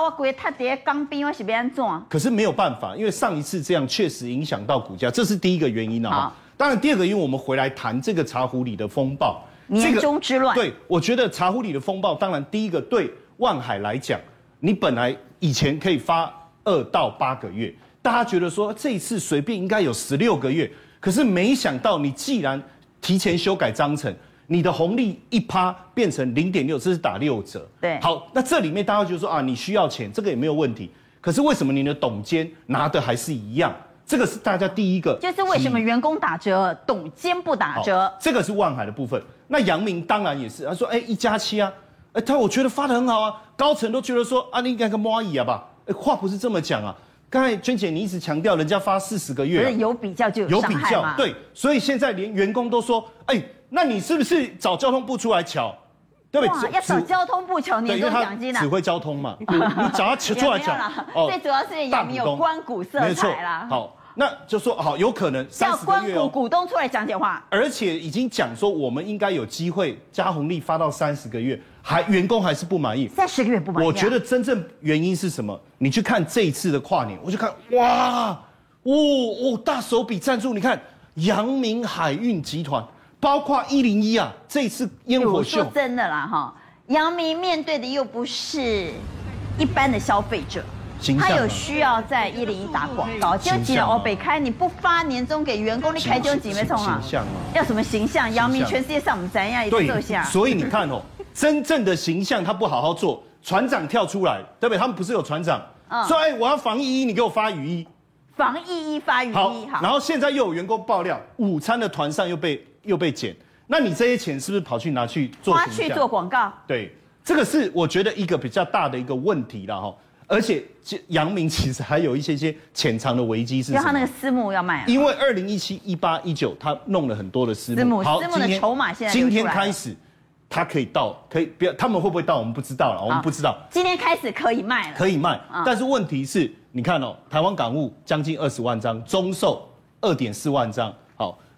[SPEAKER 1] 我柜他跌钢冰，我是别安怎。
[SPEAKER 6] 可是没有办法，因为上一次这样确实影响到股价，这是第一个原因啊。当然，第二个因为我们回来谈这个茶壶里的风暴，
[SPEAKER 1] 年终之乱。
[SPEAKER 6] 对，我觉得茶壶里的风暴，当然第一个对。万海来讲，你本来以前可以发二到八个月，大家觉得说这一次随便应该有十六个月，可是没想到你既然提前修改章程，你的红利一趴变成零点六，这是打六折。
[SPEAKER 1] 对，
[SPEAKER 6] 好，那这里面大家觉得说啊，你需要钱，这个也没有问题，可是为什么你的董监拿的还是一样？这个是大家第一个，
[SPEAKER 1] 就是为什么员工打折，董监不打折？
[SPEAKER 6] 这个是万海的部分。那阳明当然也是，他说哎一加七啊。哎，他我觉得发的很好啊，高层都觉得说啊，你应该跟蚂蚁啊吧？哎，话不是这么讲啊。刚才娟姐你一直强调人家发四十个月、啊，
[SPEAKER 1] 有比较就有
[SPEAKER 6] 有比较，对，所以现在连员工都说，哎，那你是不是找交通部出来瞧？对不对？
[SPEAKER 1] 要找交通部乔年终奖金啊？
[SPEAKER 6] 指挥交通嘛，你找他 出来乔。
[SPEAKER 1] 哦，最主要是阳明有官股色彩啦。
[SPEAKER 6] 好。那就说好，有可能三十个月
[SPEAKER 1] 要股股东出来讲点话，
[SPEAKER 6] 而且已经讲说我们应该有机会加红利发到三十个月，还员工还是不满意，
[SPEAKER 1] 三十个月不满意。
[SPEAKER 6] 我觉得真正原因是什么？你去看这一次的跨年，我就看哇，哦哦，大手笔赞助，你看阳明海运集团，包括一零一啊，这一次烟火秀，
[SPEAKER 1] 说真的啦哈，阳明面对的又不是一般的消费者。他有需要在一零一打广告，就几了哦，北开你不发年终给员工，你开就几没冲啊？要什么形象？姚明全世界上我们怎样一个下？
[SPEAKER 6] 所以你看哦，真正的形象他不好好做，船长跳出来，对不对？他们不是有船长，说哎，我要防疫衣，你给我发雨衣，
[SPEAKER 1] 防疫衣发雨衣好。
[SPEAKER 6] 然后现在又有员工爆料，午餐的团上又被又被剪，那你这些钱是不是跑去拿去做？
[SPEAKER 1] 花去做广告？
[SPEAKER 6] 对，这个是我觉得一个比较大的一个问题了哈。而且，阳明其实还有一些些潜藏的危机是什么？
[SPEAKER 1] 他那个私募要卖。
[SPEAKER 6] 因为二零一七、一八、一九，他弄了很多的私募。
[SPEAKER 1] 私募，好，私募的筹码现在
[SPEAKER 6] 今天开始，他可以到，可以不要？他们会不会到？我们不知道了，我们不知道。
[SPEAKER 1] 今天开始可以卖了，
[SPEAKER 6] 可以卖。但是问题是，你看哦，台湾港务将近二十万张，中售二点四万张。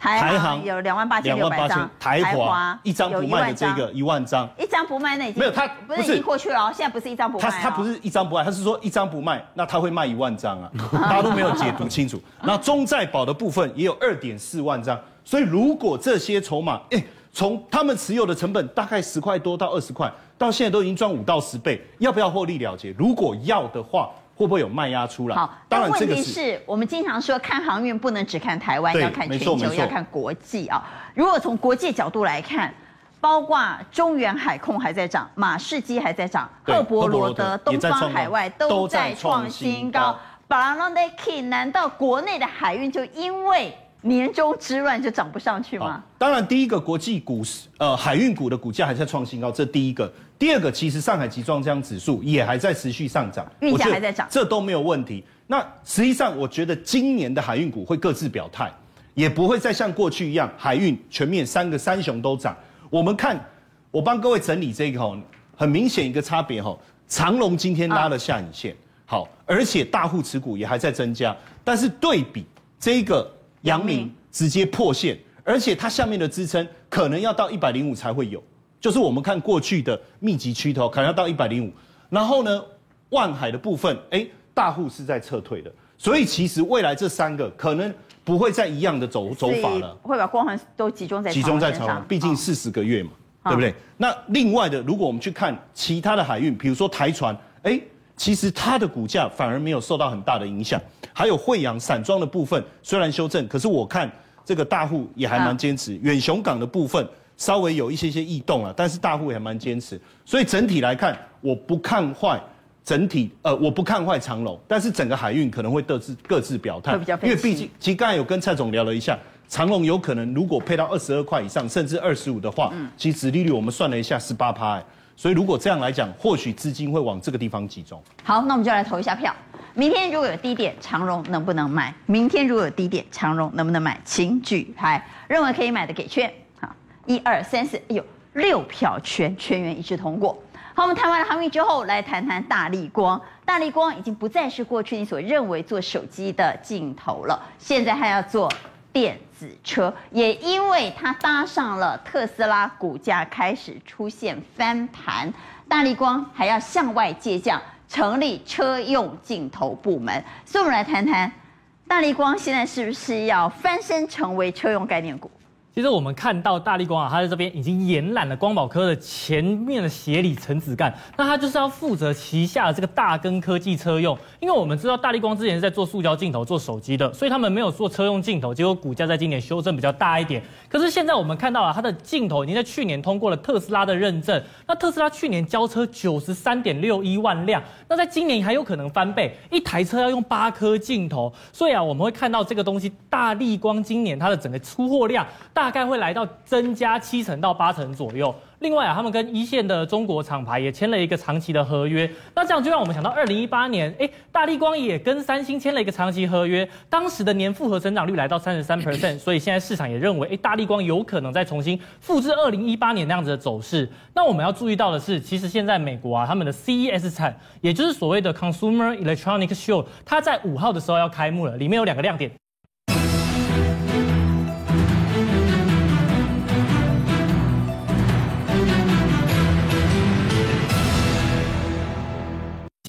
[SPEAKER 1] 台行有两万八千六百张，
[SPEAKER 6] 台华一张不卖的这个一万张，
[SPEAKER 1] 一张不卖那已经
[SPEAKER 6] 没有，他
[SPEAKER 1] 不是已经过去了，现在不是一张不卖，
[SPEAKER 6] 他他不是一张不卖，他是说一张不卖，那他会卖一万张啊，大家都没有解读清楚。那中债保的部分也有二点四万张，所以如果这些筹码，哎，从他们持有的成本大概十块多到二十块，到现在都已经赚五到十倍，要不要获利了结？如果要的话。会不会有卖压出来？
[SPEAKER 1] 好，当然这个是，问题是我们经常说看航运不能只看台湾，要看全球，要看国际啊。如果从国际角度来看，包括中原海控还在涨，马士基还在涨，赫伯罗德、东方海外都在创新高。巴拉内 K，难道国内的海运就因为？年终之乱就涨不上去吗？
[SPEAKER 6] 当然，第一个国际股市，呃，海运股的股价还在创新高，这第一个。第二个，其实上海集装箱指数也还在持续上涨，
[SPEAKER 1] 运价还在涨，
[SPEAKER 6] 这都没有问题。那实际上，我觉得今年的海运股会各自表态，也不会再像过去一样，海运全面三个三雄都涨。我们看，我帮各位整理这个哈，很明显一个差别哈，长隆今天拉了下影线，好，而且大户持股也还在增加，但是对比这个。阳明直接破线，而且它下面的支撑可能要到一百零五才会有，就是我们看过去的密集区头，可能要到一百零五。然后呢，万海的部分，哎，大户是在撤退的，所以其实未来这三个可能不会再一样的走走法了，
[SPEAKER 1] 会把光环都集中在
[SPEAKER 6] 集中在长荣，毕竟四十个月嘛，哦、对不对？哦、那另外的，如果我们去看其他的海运，比如说台船，哎。其实它的股价反而没有受到很大的影响，还有惠阳散装的部分虽然修正，可是我看这个大户也还蛮坚持。远雄港的部分稍微有一些些异动了，但是大户也还蛮坚持。所以整体来看，我不看坏整体，呃，我不看坏长隆，但是整个海运可能会各自各自表态，因为毕竟其实刚才有跟蔡总聊了一下，长隆有可能如果配到二十二块以上，甚至二十五的话，其实利率我们算了一下十八趴。欸所以如果这样来讲，或许资金会往这个地方集中。
[SPEAKER 1] 好，那我们就来投一下票。明天如果有低点，长荣能不能买？明天如果有低点，长荣能不能买？请举牌，认为可以买的给券。好，一二三四，哎呦，六票全，全员一致通过。好，我们谈完了航运之后，来谈谈大立光。大立光已经不再是过去你所认为做手机的镜头了，现在还要做。电子车也因为它搭上了特斯拉，股价开始出现翻盘。大立光还要向外借降，成立车用镜头部门。所以，我们来谈谈大力光现在是不是要翻身成为车用概念股？
[SPEAKER 7] 其实我们看到大立光啊，它在这边已经延揽了光宝科的前面的协理陈子干，那他就是要负责旗下的这个大根科技车用。因为我们知道大立光之前是在做塑胶镜头、做手机的，所以他们没有做车用镜头，结果股价在今年修正比较大一点。可是现在我们看到啊，它的镜头已经在去年通过了特斯拉的认证，那特斯拉去年交车九十三点六一万辆，那在今年还有可能翻倍，一台车要用八颗镜头，所以啊，我们会看到这个东西大立光今年它的整个出货量大概会来到增加七成到八成左右。另外啊，他们跟一线的中国厂牌也签了一个长期的合约，那这样就让我们想到二零一八年，哎，大力光也跟三星签了一个长期合约，当时的年复合增长率来到三十三 percent，所以现在市场也认为，哎，大力光有可能再重新复制二零一八年那样子的走势。那我们要注意到的是，其实现在美国啊，他们的 CES 产，也就是所谓的 Consumer Electronics Show，它在五号的时候要开幕了，里面有两个亮点。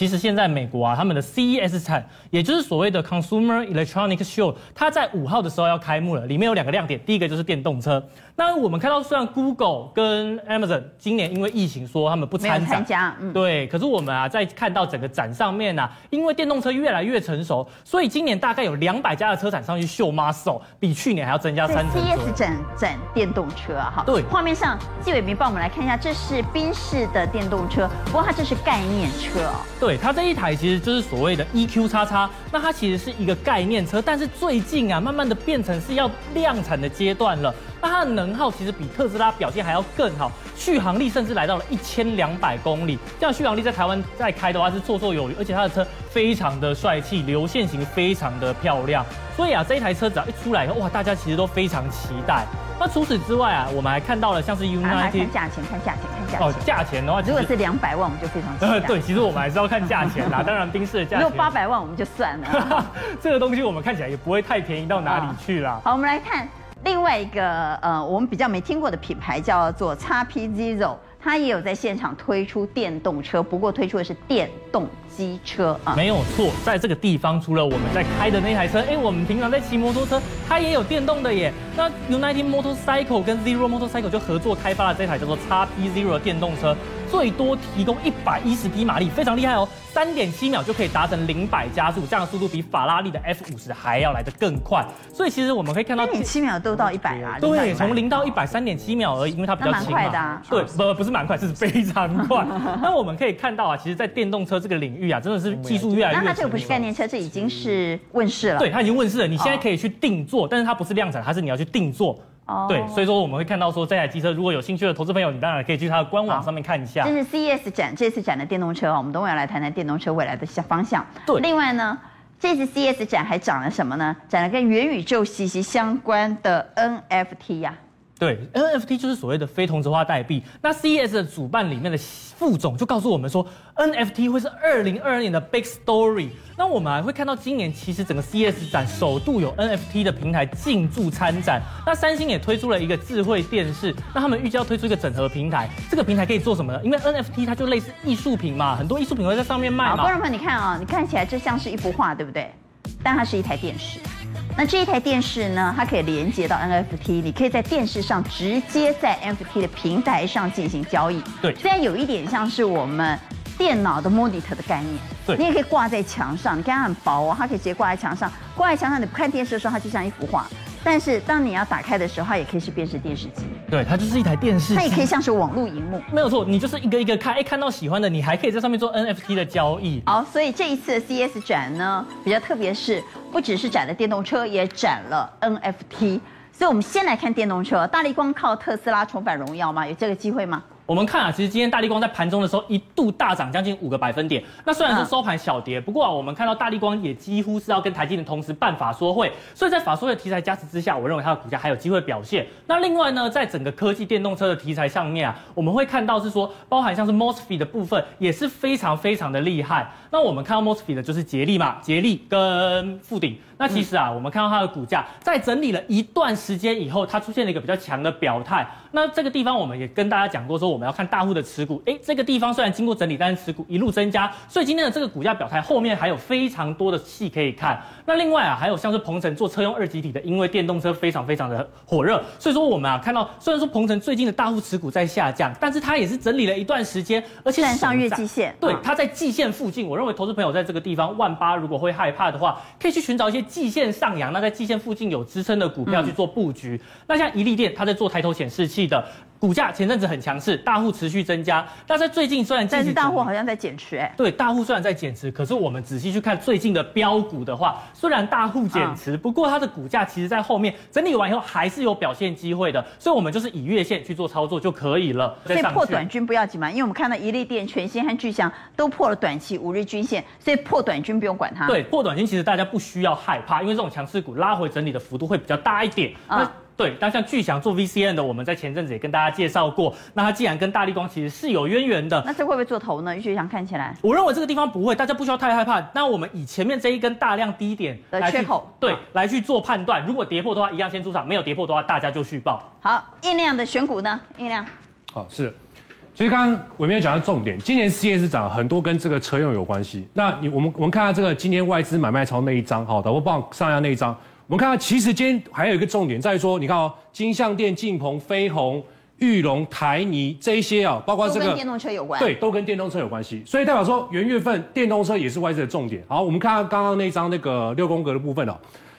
[SPEAKER 7] 其实现在美国啊，他们的 CES 展，也就是所谓的 Consumer Electronics Show，它在五号的时候要开幕了，里面有两个亮点，第一个就是电动车。那我们看到，虽然 Google 跟 Amazon 今年因为疫情说他们不参
[SPEAKER 1] 参加，嗯，
[SPEAKER 7] 对，可是我们啊，在看到整个展上面啊，因为电动车越来越成熟，所以今年大概有两百家的车展上去秀 muscle，比去年还要增加三成。
[SPEAKER 1] CES 展展电动车啊，哈，
[SPEAKER 7] 对，
[SPEAKER 1] 画面上纪伟明帮我们来看一下，这是宾士的电动车，不过它这是概念车哦。
[SPEAKER 7] 对，它这一台其实就是所谓的 EQ 叉叉那它其实是一个概念车，但是最近啊，慢慢的变成是要量产的阶段了。那它的能耗其实比特斯拉表现还要更好，续航力甚至来到了一千两百公里。这样续航力在台湾再开的话是绰绰有余，而且它的车非常的帅气，流线型非常的漂亮。所以啊，这一台车只要一出来以后，哇，大家其实都非常期待。那除此之外啊，我们还看到了像是 United，
[SPEAKER 1] 看价钱，看价钱，看价钱。
[SPEAKER 7] 哦，价钱的话，
[SPEAKER 1] 如果是两百万，我们就非常期待。
[SPEAKER 7] 对，其实我们还是要看价钱啦。当然，宾士的价钱。
[SPEAKER 1] 如果八百万，我们就算了。
[SPEAKER 7] 这个东西我们看起来也不会太便宜到哪里去啦。
[SPEAKER 1] 好，我们来看。另外一个呃，我们比较没听过的品牌叫做 XP Zero，它也有在现场推出电动车，不过推出的是电动机车啊。
[SPEAKER 7] 没有错，在这个地方，除了我们在开的那台车，哎，我们平常在骑摩托车，它也有电动的耶。那 United Motorcycle 跟 Zero Motorcycle 就合作开发了这台叫做 XP Zero 的电动车。最多提供一百一十匹马力，非常厉害哦！三点七秒就可以达成零百加速，这样的速度比法拉利的 F 五十还要来得更快。所以其实我们可以看到，
[SPEAKER 1] 三点七秒都到一百啊！
[SPEAKER 7] 对，从零到一百三点七秒而已，因为它比较轻嘛。蛮快的啊！对，不不是蛮快，是非常快。那我们可以看到啊，其实，在电动车这个领域啊，真的是技术越来越。那
[SPEAKER 1] 它这个不是概念车，这已经是问世了。
[SPEAKER 7] 对，它已经问世了。你现在可以去定做，但是它不是量产，它是你要去定做。Oh. 对，所以说我们会看到说这台机车，如果有兴趣的投资朋友，你当然可以去它的官网上面看一下。
[SPEAKER 1] 这是 CES 展这次展的电动车，我们等会要来谈谈电动车未来的方向。
[SPEAKER 7] 对，
[SPEAKER 1] 另外呢，这次 CES 展还展了什么呢？展了跟元宇宙息息相关的 NFT 呀、啊。
[SPEAKER 7] 对，NFT 就是所谓的非同质化代币。那 CES 的主办里面的副总就告诉我们说，NFT 会是二零二二年的 big story。那我们还会看到今年其实整个 CES 展首度有 NFT 的平台进驻参展。那三星也推出了一个智慧电视，那他们预计要推出一个整合平台。这个平台可以做什么呢？因为 NFT 它就类似艺术品嘛，很多艺术品会在上面卖嘛。
[SPEAKER 1] 观众朋友，你看啊、你看起来这像是一幅画，对不对？但它是一台电视。那这一台电视呢，它可以连接到 NFT，你可以在电视上直接在 NFT 的平台上进行交易。
[SPEAKER 7] 对，
[SPEAKER 1] 虽然有一点像是我们电脑的 monitor 的概念。
[SPEAKER 7] 对，
[SPEAKER 1] 你也可以挂在墙上，你看它很薄哦，它可以直接挂在墙上。挂在墙上，你不看电视的时候，它就像一幅画。但是当你要打开的时候，它也可以是电视电视机。
[SPEAKER 7] 对，它就是一台电视。
[SPEAKER 1] 它也可以像是网络荧幕。
[SPEAKER 7] 没有错，你就是一个一个看，哎，看到喜欢的，你还可以在上面做 NFT 的交易。
[SPEAKER 1] 好，所以这一次的 CES 展呢，比较特别是，不只是展了电动车，也展了 NFT。所以我们先来看电动车，大力光靠特斯拉重返荣耀吗？有这个机会吗？
[SPEAKER 7] 我们看啊，其实今天大立光在盘中的时候一度大涨将近五个百分点。那虽然是收盘小跌，不过啊，我们看到大立光也几乎是要跟台积电同时办法说会，所以在法说会题材加持之下，我认为它的股价还有机会表现。那另外呢，在整个科技电动车的题材上面啊，我们会看到是说，包含像是 MOSFET 的部分也是非常非常的厉害。那我们看到 MOSFET 的就是捷力嘛，捷力跟富鼎。那其实啊，我们看到它的股价在整理了一段时间以后，它出现了一个比较强的表态。那这个地方我们也跟大家讲过，说我们要看大户的持股。诶，这个地方虽然经过整理，但是持股一路增加，所以今天的这个股价表态后面还有非常多的戏可以看。那另外啊，还有像是鹏程做车用二级体的，因为电动车非常非常的火热，所以说我们啊看到，虽然说鹏程最近的大户持股在下降，但是它也是整理了一段时间，而且
[SPEAKER 1] 上月季线，
[SPEAKER 7] 对，它在季线附近。我认为投资朋友在这个地方万八如果会害怕的话，可以去寻找一些季线上扬，那在季线附近有支撑的股票去做布局。嗯、那像一利电，它在做抬头显示器的。股价前阵子很强势，大户持续增加。但在最近虽然
[SPEAKER 1] 但是大户好像在减持，哎，
[SPEAKER 7] 对，大户虽然在减持，可是我们仔细去看最近的标股的话，虽然大户减持，不过它的股价其实在后面整理完以后还是有表现机会的，所以我们就是以月线去做操作就可以了。
[SPEAKER 1] 所以破短均不要紧嘛，因为我们看到一利电、全新和巨祥都破了短期五日均线，所以破短均不用管它。
[SPEAKER 7] 对，破短均其实大家不需要害怕，因为这种强势股拉回整理的幅度会比较大一点。嗯。对，但像巨翔做 VCN 的，我们在前阵子也跟大家介绍过。那它既然跟大力光其实是有渊源的，
[SPEAKER 1] 那这会不会做头呢？巨祥看起来，
[SPEAKER 7] 我认为这个地方不会，大家不需要太害怕。那我们以前面这一根大量低点
[SPEAKER 1] 的缺口，
[SPEAKER 7] 对，来去做判断。如果跌破的话，一样先出场；没有跌破的话，大家就续报。
[SPEAKER 1] 好，印量的选股呢？印量，
[SPEAKER 2] 好是。其实刚刚伟铭讲到重点，今年 CES 涨很多跟这个车用有关系。那你我们我们看下这个今天外资买卖超那一张，好的，我帮上下那一张。我们看到，其实今天还有一个重点在于说，你看哦，金项店、晋鹏、飞鸿、玉龙、台泥这一些啊，包括这
[SPEAKER 1] 个跟电动车有关，
[SPEAKER 2] 对，都跟电动车有关系，所以代表说元月份电动车也是外资的重点。好，我们看到刚刚那张那个六宫格的部分哦，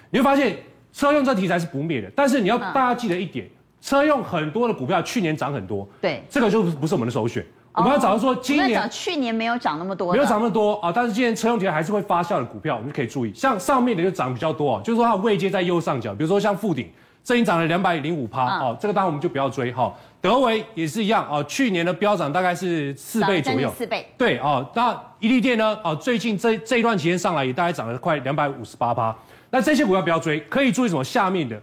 [SPEAKER 2] 你会发现车用这题材是不灭的，但是你要大家记得一点，车用很多的股票去年涨很多，
[SPEAKER 1] 对，这
[SPEAKER 2] 个就不是我们的首选。我们要找到说今年，
[SPEAKER 1] 去年没有涨那么多，
[SPEAKER 2] 没有涨那么多啊，但是今年车用题材还是会发酵的股票，我们就可以注意。像上面的就涨比较多啊，就是说它位阶在右上角，比如说像富鼎，这已经涨了两百零五趴啊，这个当然我们就不要追哈。德维也是一样啊，去年的飙涨大概是四倍左右，
[SPEAKER 1] 四倍。
[SPEAKER 2] 对啊，那伊利电呢？啊，最近这这一段期间上来也大概涨了快两百五十八趴。那这些股票不要追，可以注意什么？下面的。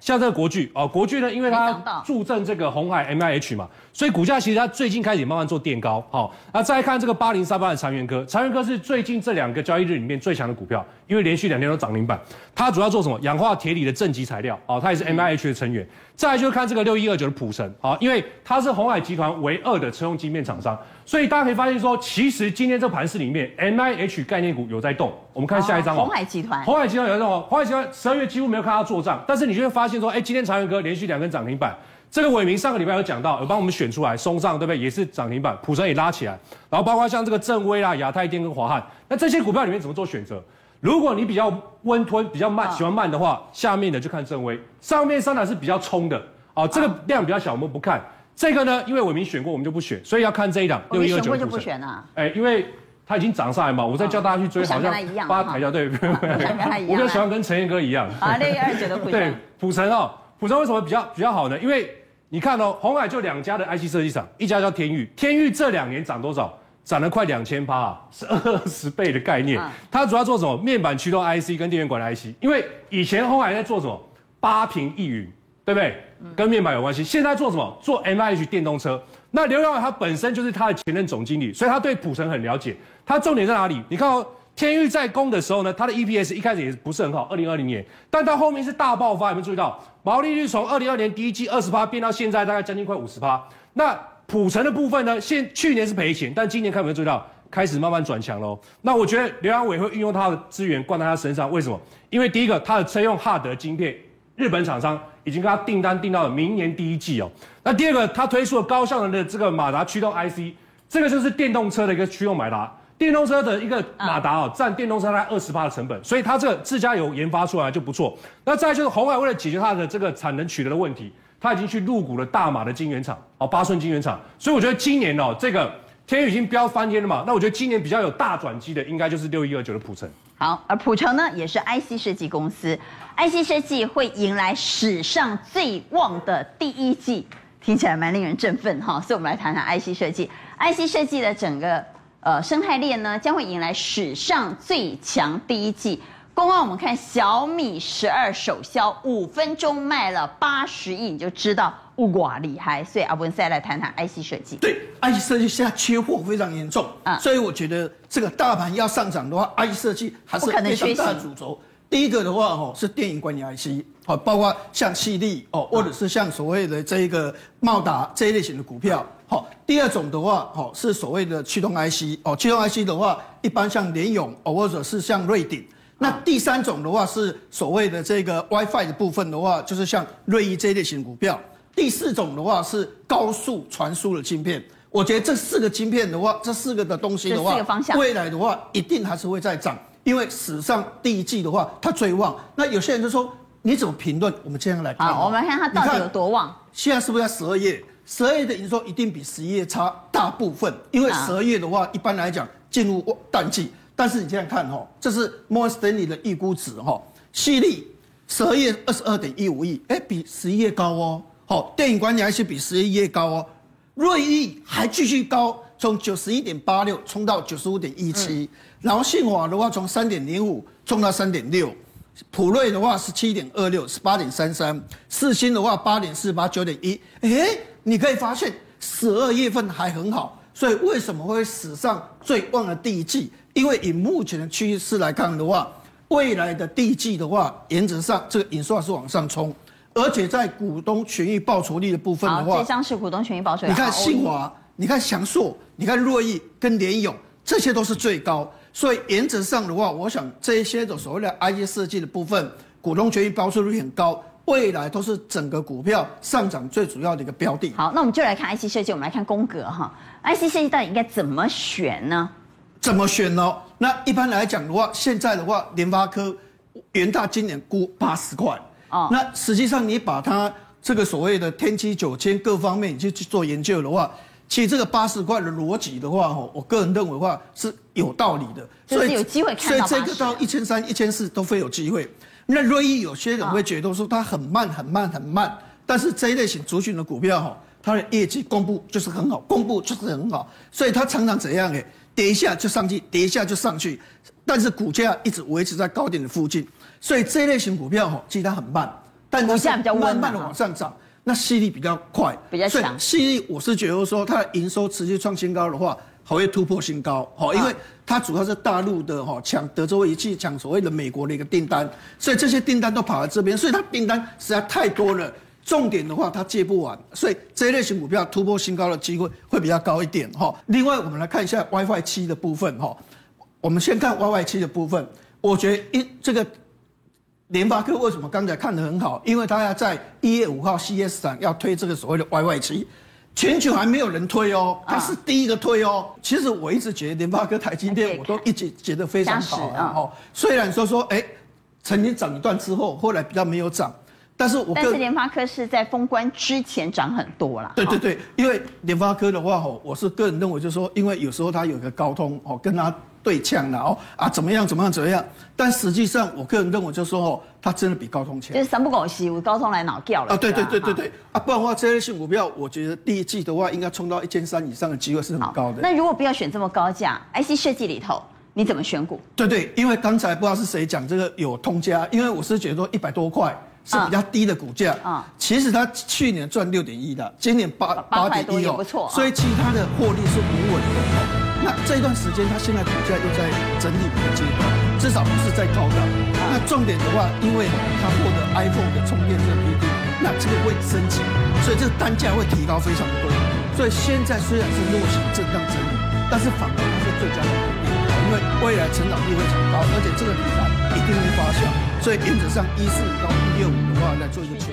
[SPEAKER 2] 像这个国巨哦，国巨呢，因为它助阵这个红海 M I H 嘛，所以股价其实它最近开始也慢慢做垫高。好，那再看这个八零三八的长源科，长源科是最近这两个交易日里面最强的股票，因为连续两天都涨停板。它主要做什么？氧化铁锂的正极材料，哦，它也是 M I H 的成员。再来就是看这个六一二九的普成，好，因为它是鸿海集团唯二的车用晶片厂商。所以大家可以发现说，其实今天这盘市里面，M I H 概念股有在动。我们看下一张哦。
[SPEAKER 1] 鸿海集团。
[SPEAKER 2] 红海集团有在动哦。鸿海集团十二月几乎没有看它做账，但是你就会发现说，哎，今天长源科连续两根涨停板。这个伟明上个礼拜有讲到，有帮我们选出来，松上对不对？也是涨停板，普成也拉起来。然后包括像这个正威啦、亚太电跟华汉，那这些股票里面怎么做选择？如果你比较温吞、比较慢、喜欢慢的话，下面的就看正威。上面三档是比较冲的哦，这个量比较小，我们不看。这个呢，因为伟明选过，我们就不选，所以要看这一档六一二九。
[SPEAKER 1] 选过就不选了。
[SPEAKER 2] 哎，因为它已经涨上来嘛，我再叫大家去追，好像把它抬掉，对？我就喜欢跟陈彦哥一样。
[SPEAKER 1] 啊，六一二九的普成。
[SPEAKER 2] 对，普成哦，普成为什么比较比较好呢？因为你看哦，鸿海就两家的 IC 设计厂，一家叫天钰，天钰这两年涨多少？涨了快两千趴啊，是二十倍的概念。它主要做什么？面板驱动 IC 跟电源管的 IC。因为以前鸿海在做什么？八屏一云。对不对？跟面板有关系。现在做什么？做 MIH 电动车。那刘扬伟他本身就是他的前任总经理，所以他对普成很了解。他重点在哪里？你看哦，天钰在攻的时候呢，它的 EPS 一开始也不是很好，二零二零年，但到后面是大爆发。有没有注意到毛利率从二零二年第一季二十八变到现在大概将近快五十八？那普成的部分呢？现去年是赔钱，但今年看有没有注意到开始慢慢转强喽？那我觉得刘扬伟会运用他的资源灌在他身上，为什么？因为第一个，他的车用哈德晶片，日本厂商。已经跟他订单订到了明年第一季哦。那第二个，他推出了高效能的这个马达驱动 IC，这个就是电动车的一个驱动马达。电动车的一个马达哦，占电动车大概二十趴的成本，所以它这个自家有研发出来就不错。那再就是红海为了解决它的这个产能取得的问题，他已经去入股了大马的晶圆厂哦，八寸晶圆厂。所以我觉得今年哦，这个天宇已经飙翻天了嘛。那我觉得今年比较有大转机的，应该就是六一二九的普城。
[SPEAKER 1] 好，而普城呢，也是 IC 设计公司，IC 设计会迎来史上最旺的第一季，听起来蛮令人振奋哈。所以，我们来谈谈 IC 设计，IC 设计的整个呃生态链呢，将会迎来史上最强第一季。公告我们看小米十二首销五分钟卖了八十亿，你就知道哇厉害。所以阿文再来谈谈 IC 设计。
[SPEAKER 3] 对，IC 设计现在缺货非常严重啊，所以我觉得这个大盘要上涨的话，IC 设计还是非常大的主轴。第一个的话哦，是电影管理 IC，好，包括像矽力哦，或者是像所谓的这一个茂达这一类型的股票。好，第二种的话哦，是所谓的驱动 IC 哦，驱动 IC 的话，一般像联咏哦，或者是像瑞鼎。那第三种的话是所谓的这个 WiFi 的部分的话，就是像瑞昱这一类型股票。第四种的话是高速传输的晶片。我觉得这四个晶片的话，这四个的东西的话，未来的话一定还是会再涨，因为史上第一季的话它最旺。那有些人就说你怎么评论？我们这样来看，
[SPEAKER 1] 好，我们看它到底有多旺。
[SPEAKER 3] 现在是不是在十二月？十二月的营收一定比十一月差大部分，因为十二月的话，一般来讲进入淡季。但是你现在看哈，这是摩根斯丹利的预估值哈，矽力十二月二十二点一五亿，哎，比十一月高哦。好，电影管理还是比十一月高哦。瑞昱还继续高，从九十一点八六冲到九十五点一七，然后信华的话从三点零五冲到三点六。普瑞的话是七点二六，十八点三三；四星的话八点四八，九点一。哎，你可以发现十二月份还很好，所以为什么会史上最旺的第一季？因为以目前的趋势来看的话，未来的第一季的话，原则上这个营收是往上冲，而且在股东权益报酬率的部分的话，
[SPEAKER 1] 这张是股东权益报酬率。
[SPEAKER 3] 你看信华，你看祥硕，你看瑞昱跟联咏，这些都是最高。所以原则上的话，我想这一些的所谓的 I G 设计的部分，股东权益报酬率很高，未来都是整个股票上涨最主要的一个标的。
[SPEAKER 1] 好，那我们就来看 IC 设计，我们来看宫格哈，IC 设计到底应该怎么选呢？
[SPEAKER 3] 怎么选呢？那一般来讲的话，现在的话，联发科元大今年估八十块，哦，那实际上你把它这个所谓的天玑九千各方面你去去做研究的话。其实这个八十块的逻辑的话，哈，我个人认为的话是有道理的，
[SPEAKER 1] 所以有机会看到。
[SPEAKER 3] 所以这个到一千三、一千四都会有机会。那瑞意有些人会觉得说它很慢、很慢、很慢，但是这一类型族群的股票哈，它的业绩公布就是很好，公布就是很好，所以它常常怎样哎，跌一下就上去，跌一下就上去，但是股价一直维持在高点的附近，所以这一类型股票哈，其实它很慢，但股价比较慢慢的往上涨。那吸力比较快，
[SPEAKER 1] 比较强。
[SPEAKER 3] 吸力我是觉得说，它的营收持续创新高的话，还会突破新高。好，因为它主要是大陆的哈抢德州仪器，抢所谓的美国的一个订单，所以这些订单都跑来这边，所以它订单实在太多了。重点的话，它接不完，所以这一类型股票突破新高的机会会比较高一点哈。另外，我们来看一下 WiFi 七的部分哈。我们先看 WiFi 七的部分，我觉得一这个。联发科为什么刚才看得很好？因为他要在一月五号 CES 上要推这个所谓的 WiFi 七，全球还没有人推哦，他是第一个推哦。其实我一直觉得联发科、台积电，我都一直觉得非常好哦。虽然说说哎，曾经涨一段之后，后来比较没有涨，但是我
[SPEAKER 1] 但是联发科是在封关之前涨很多啦。
[SPEAKER 3] 对对对，因为联发科的话哦，我是个人认为就是说，因为有时候它有个高通哦，跟它。对呛了哦啊，怎么样怎么样怎么样？但实际上，我个人认为就是说哦，它真的比高通强。
[SPEAKER 1] 就是三不狗西，我高通来脑掉了。
[SPEAKER 3] 啊，对对对对对啊，不然的话，这类型股票，我觉得第一季的话，应该冲到一千三以上的机会是很高的。
[SPEAKER 1] 那如果不要选这么高价，IC 设计里头，你怎么选股？
[SPEAKER 3] 对对，因为刚才不知道是谁讲这个有通家，因为我是觉得说一百多块是比较低的股价啊。其实它去年赚六点一的，今年八八点一哦，不错。所以其他的获利是不稳的。那这一段时间，它现在股价又在整理的阶段，至少不是在高档。那重点的话，因为它获得 iPhone 的充电这个规定，那这个会升级，所以这个单价会提高非常多。所以现在虽然是弱势震荡整理，但是反而它是最佳的买点，因为未来成长率会很高，而且这个题材一定会发酵。所以原则上一四五到一六五的话来做一个区。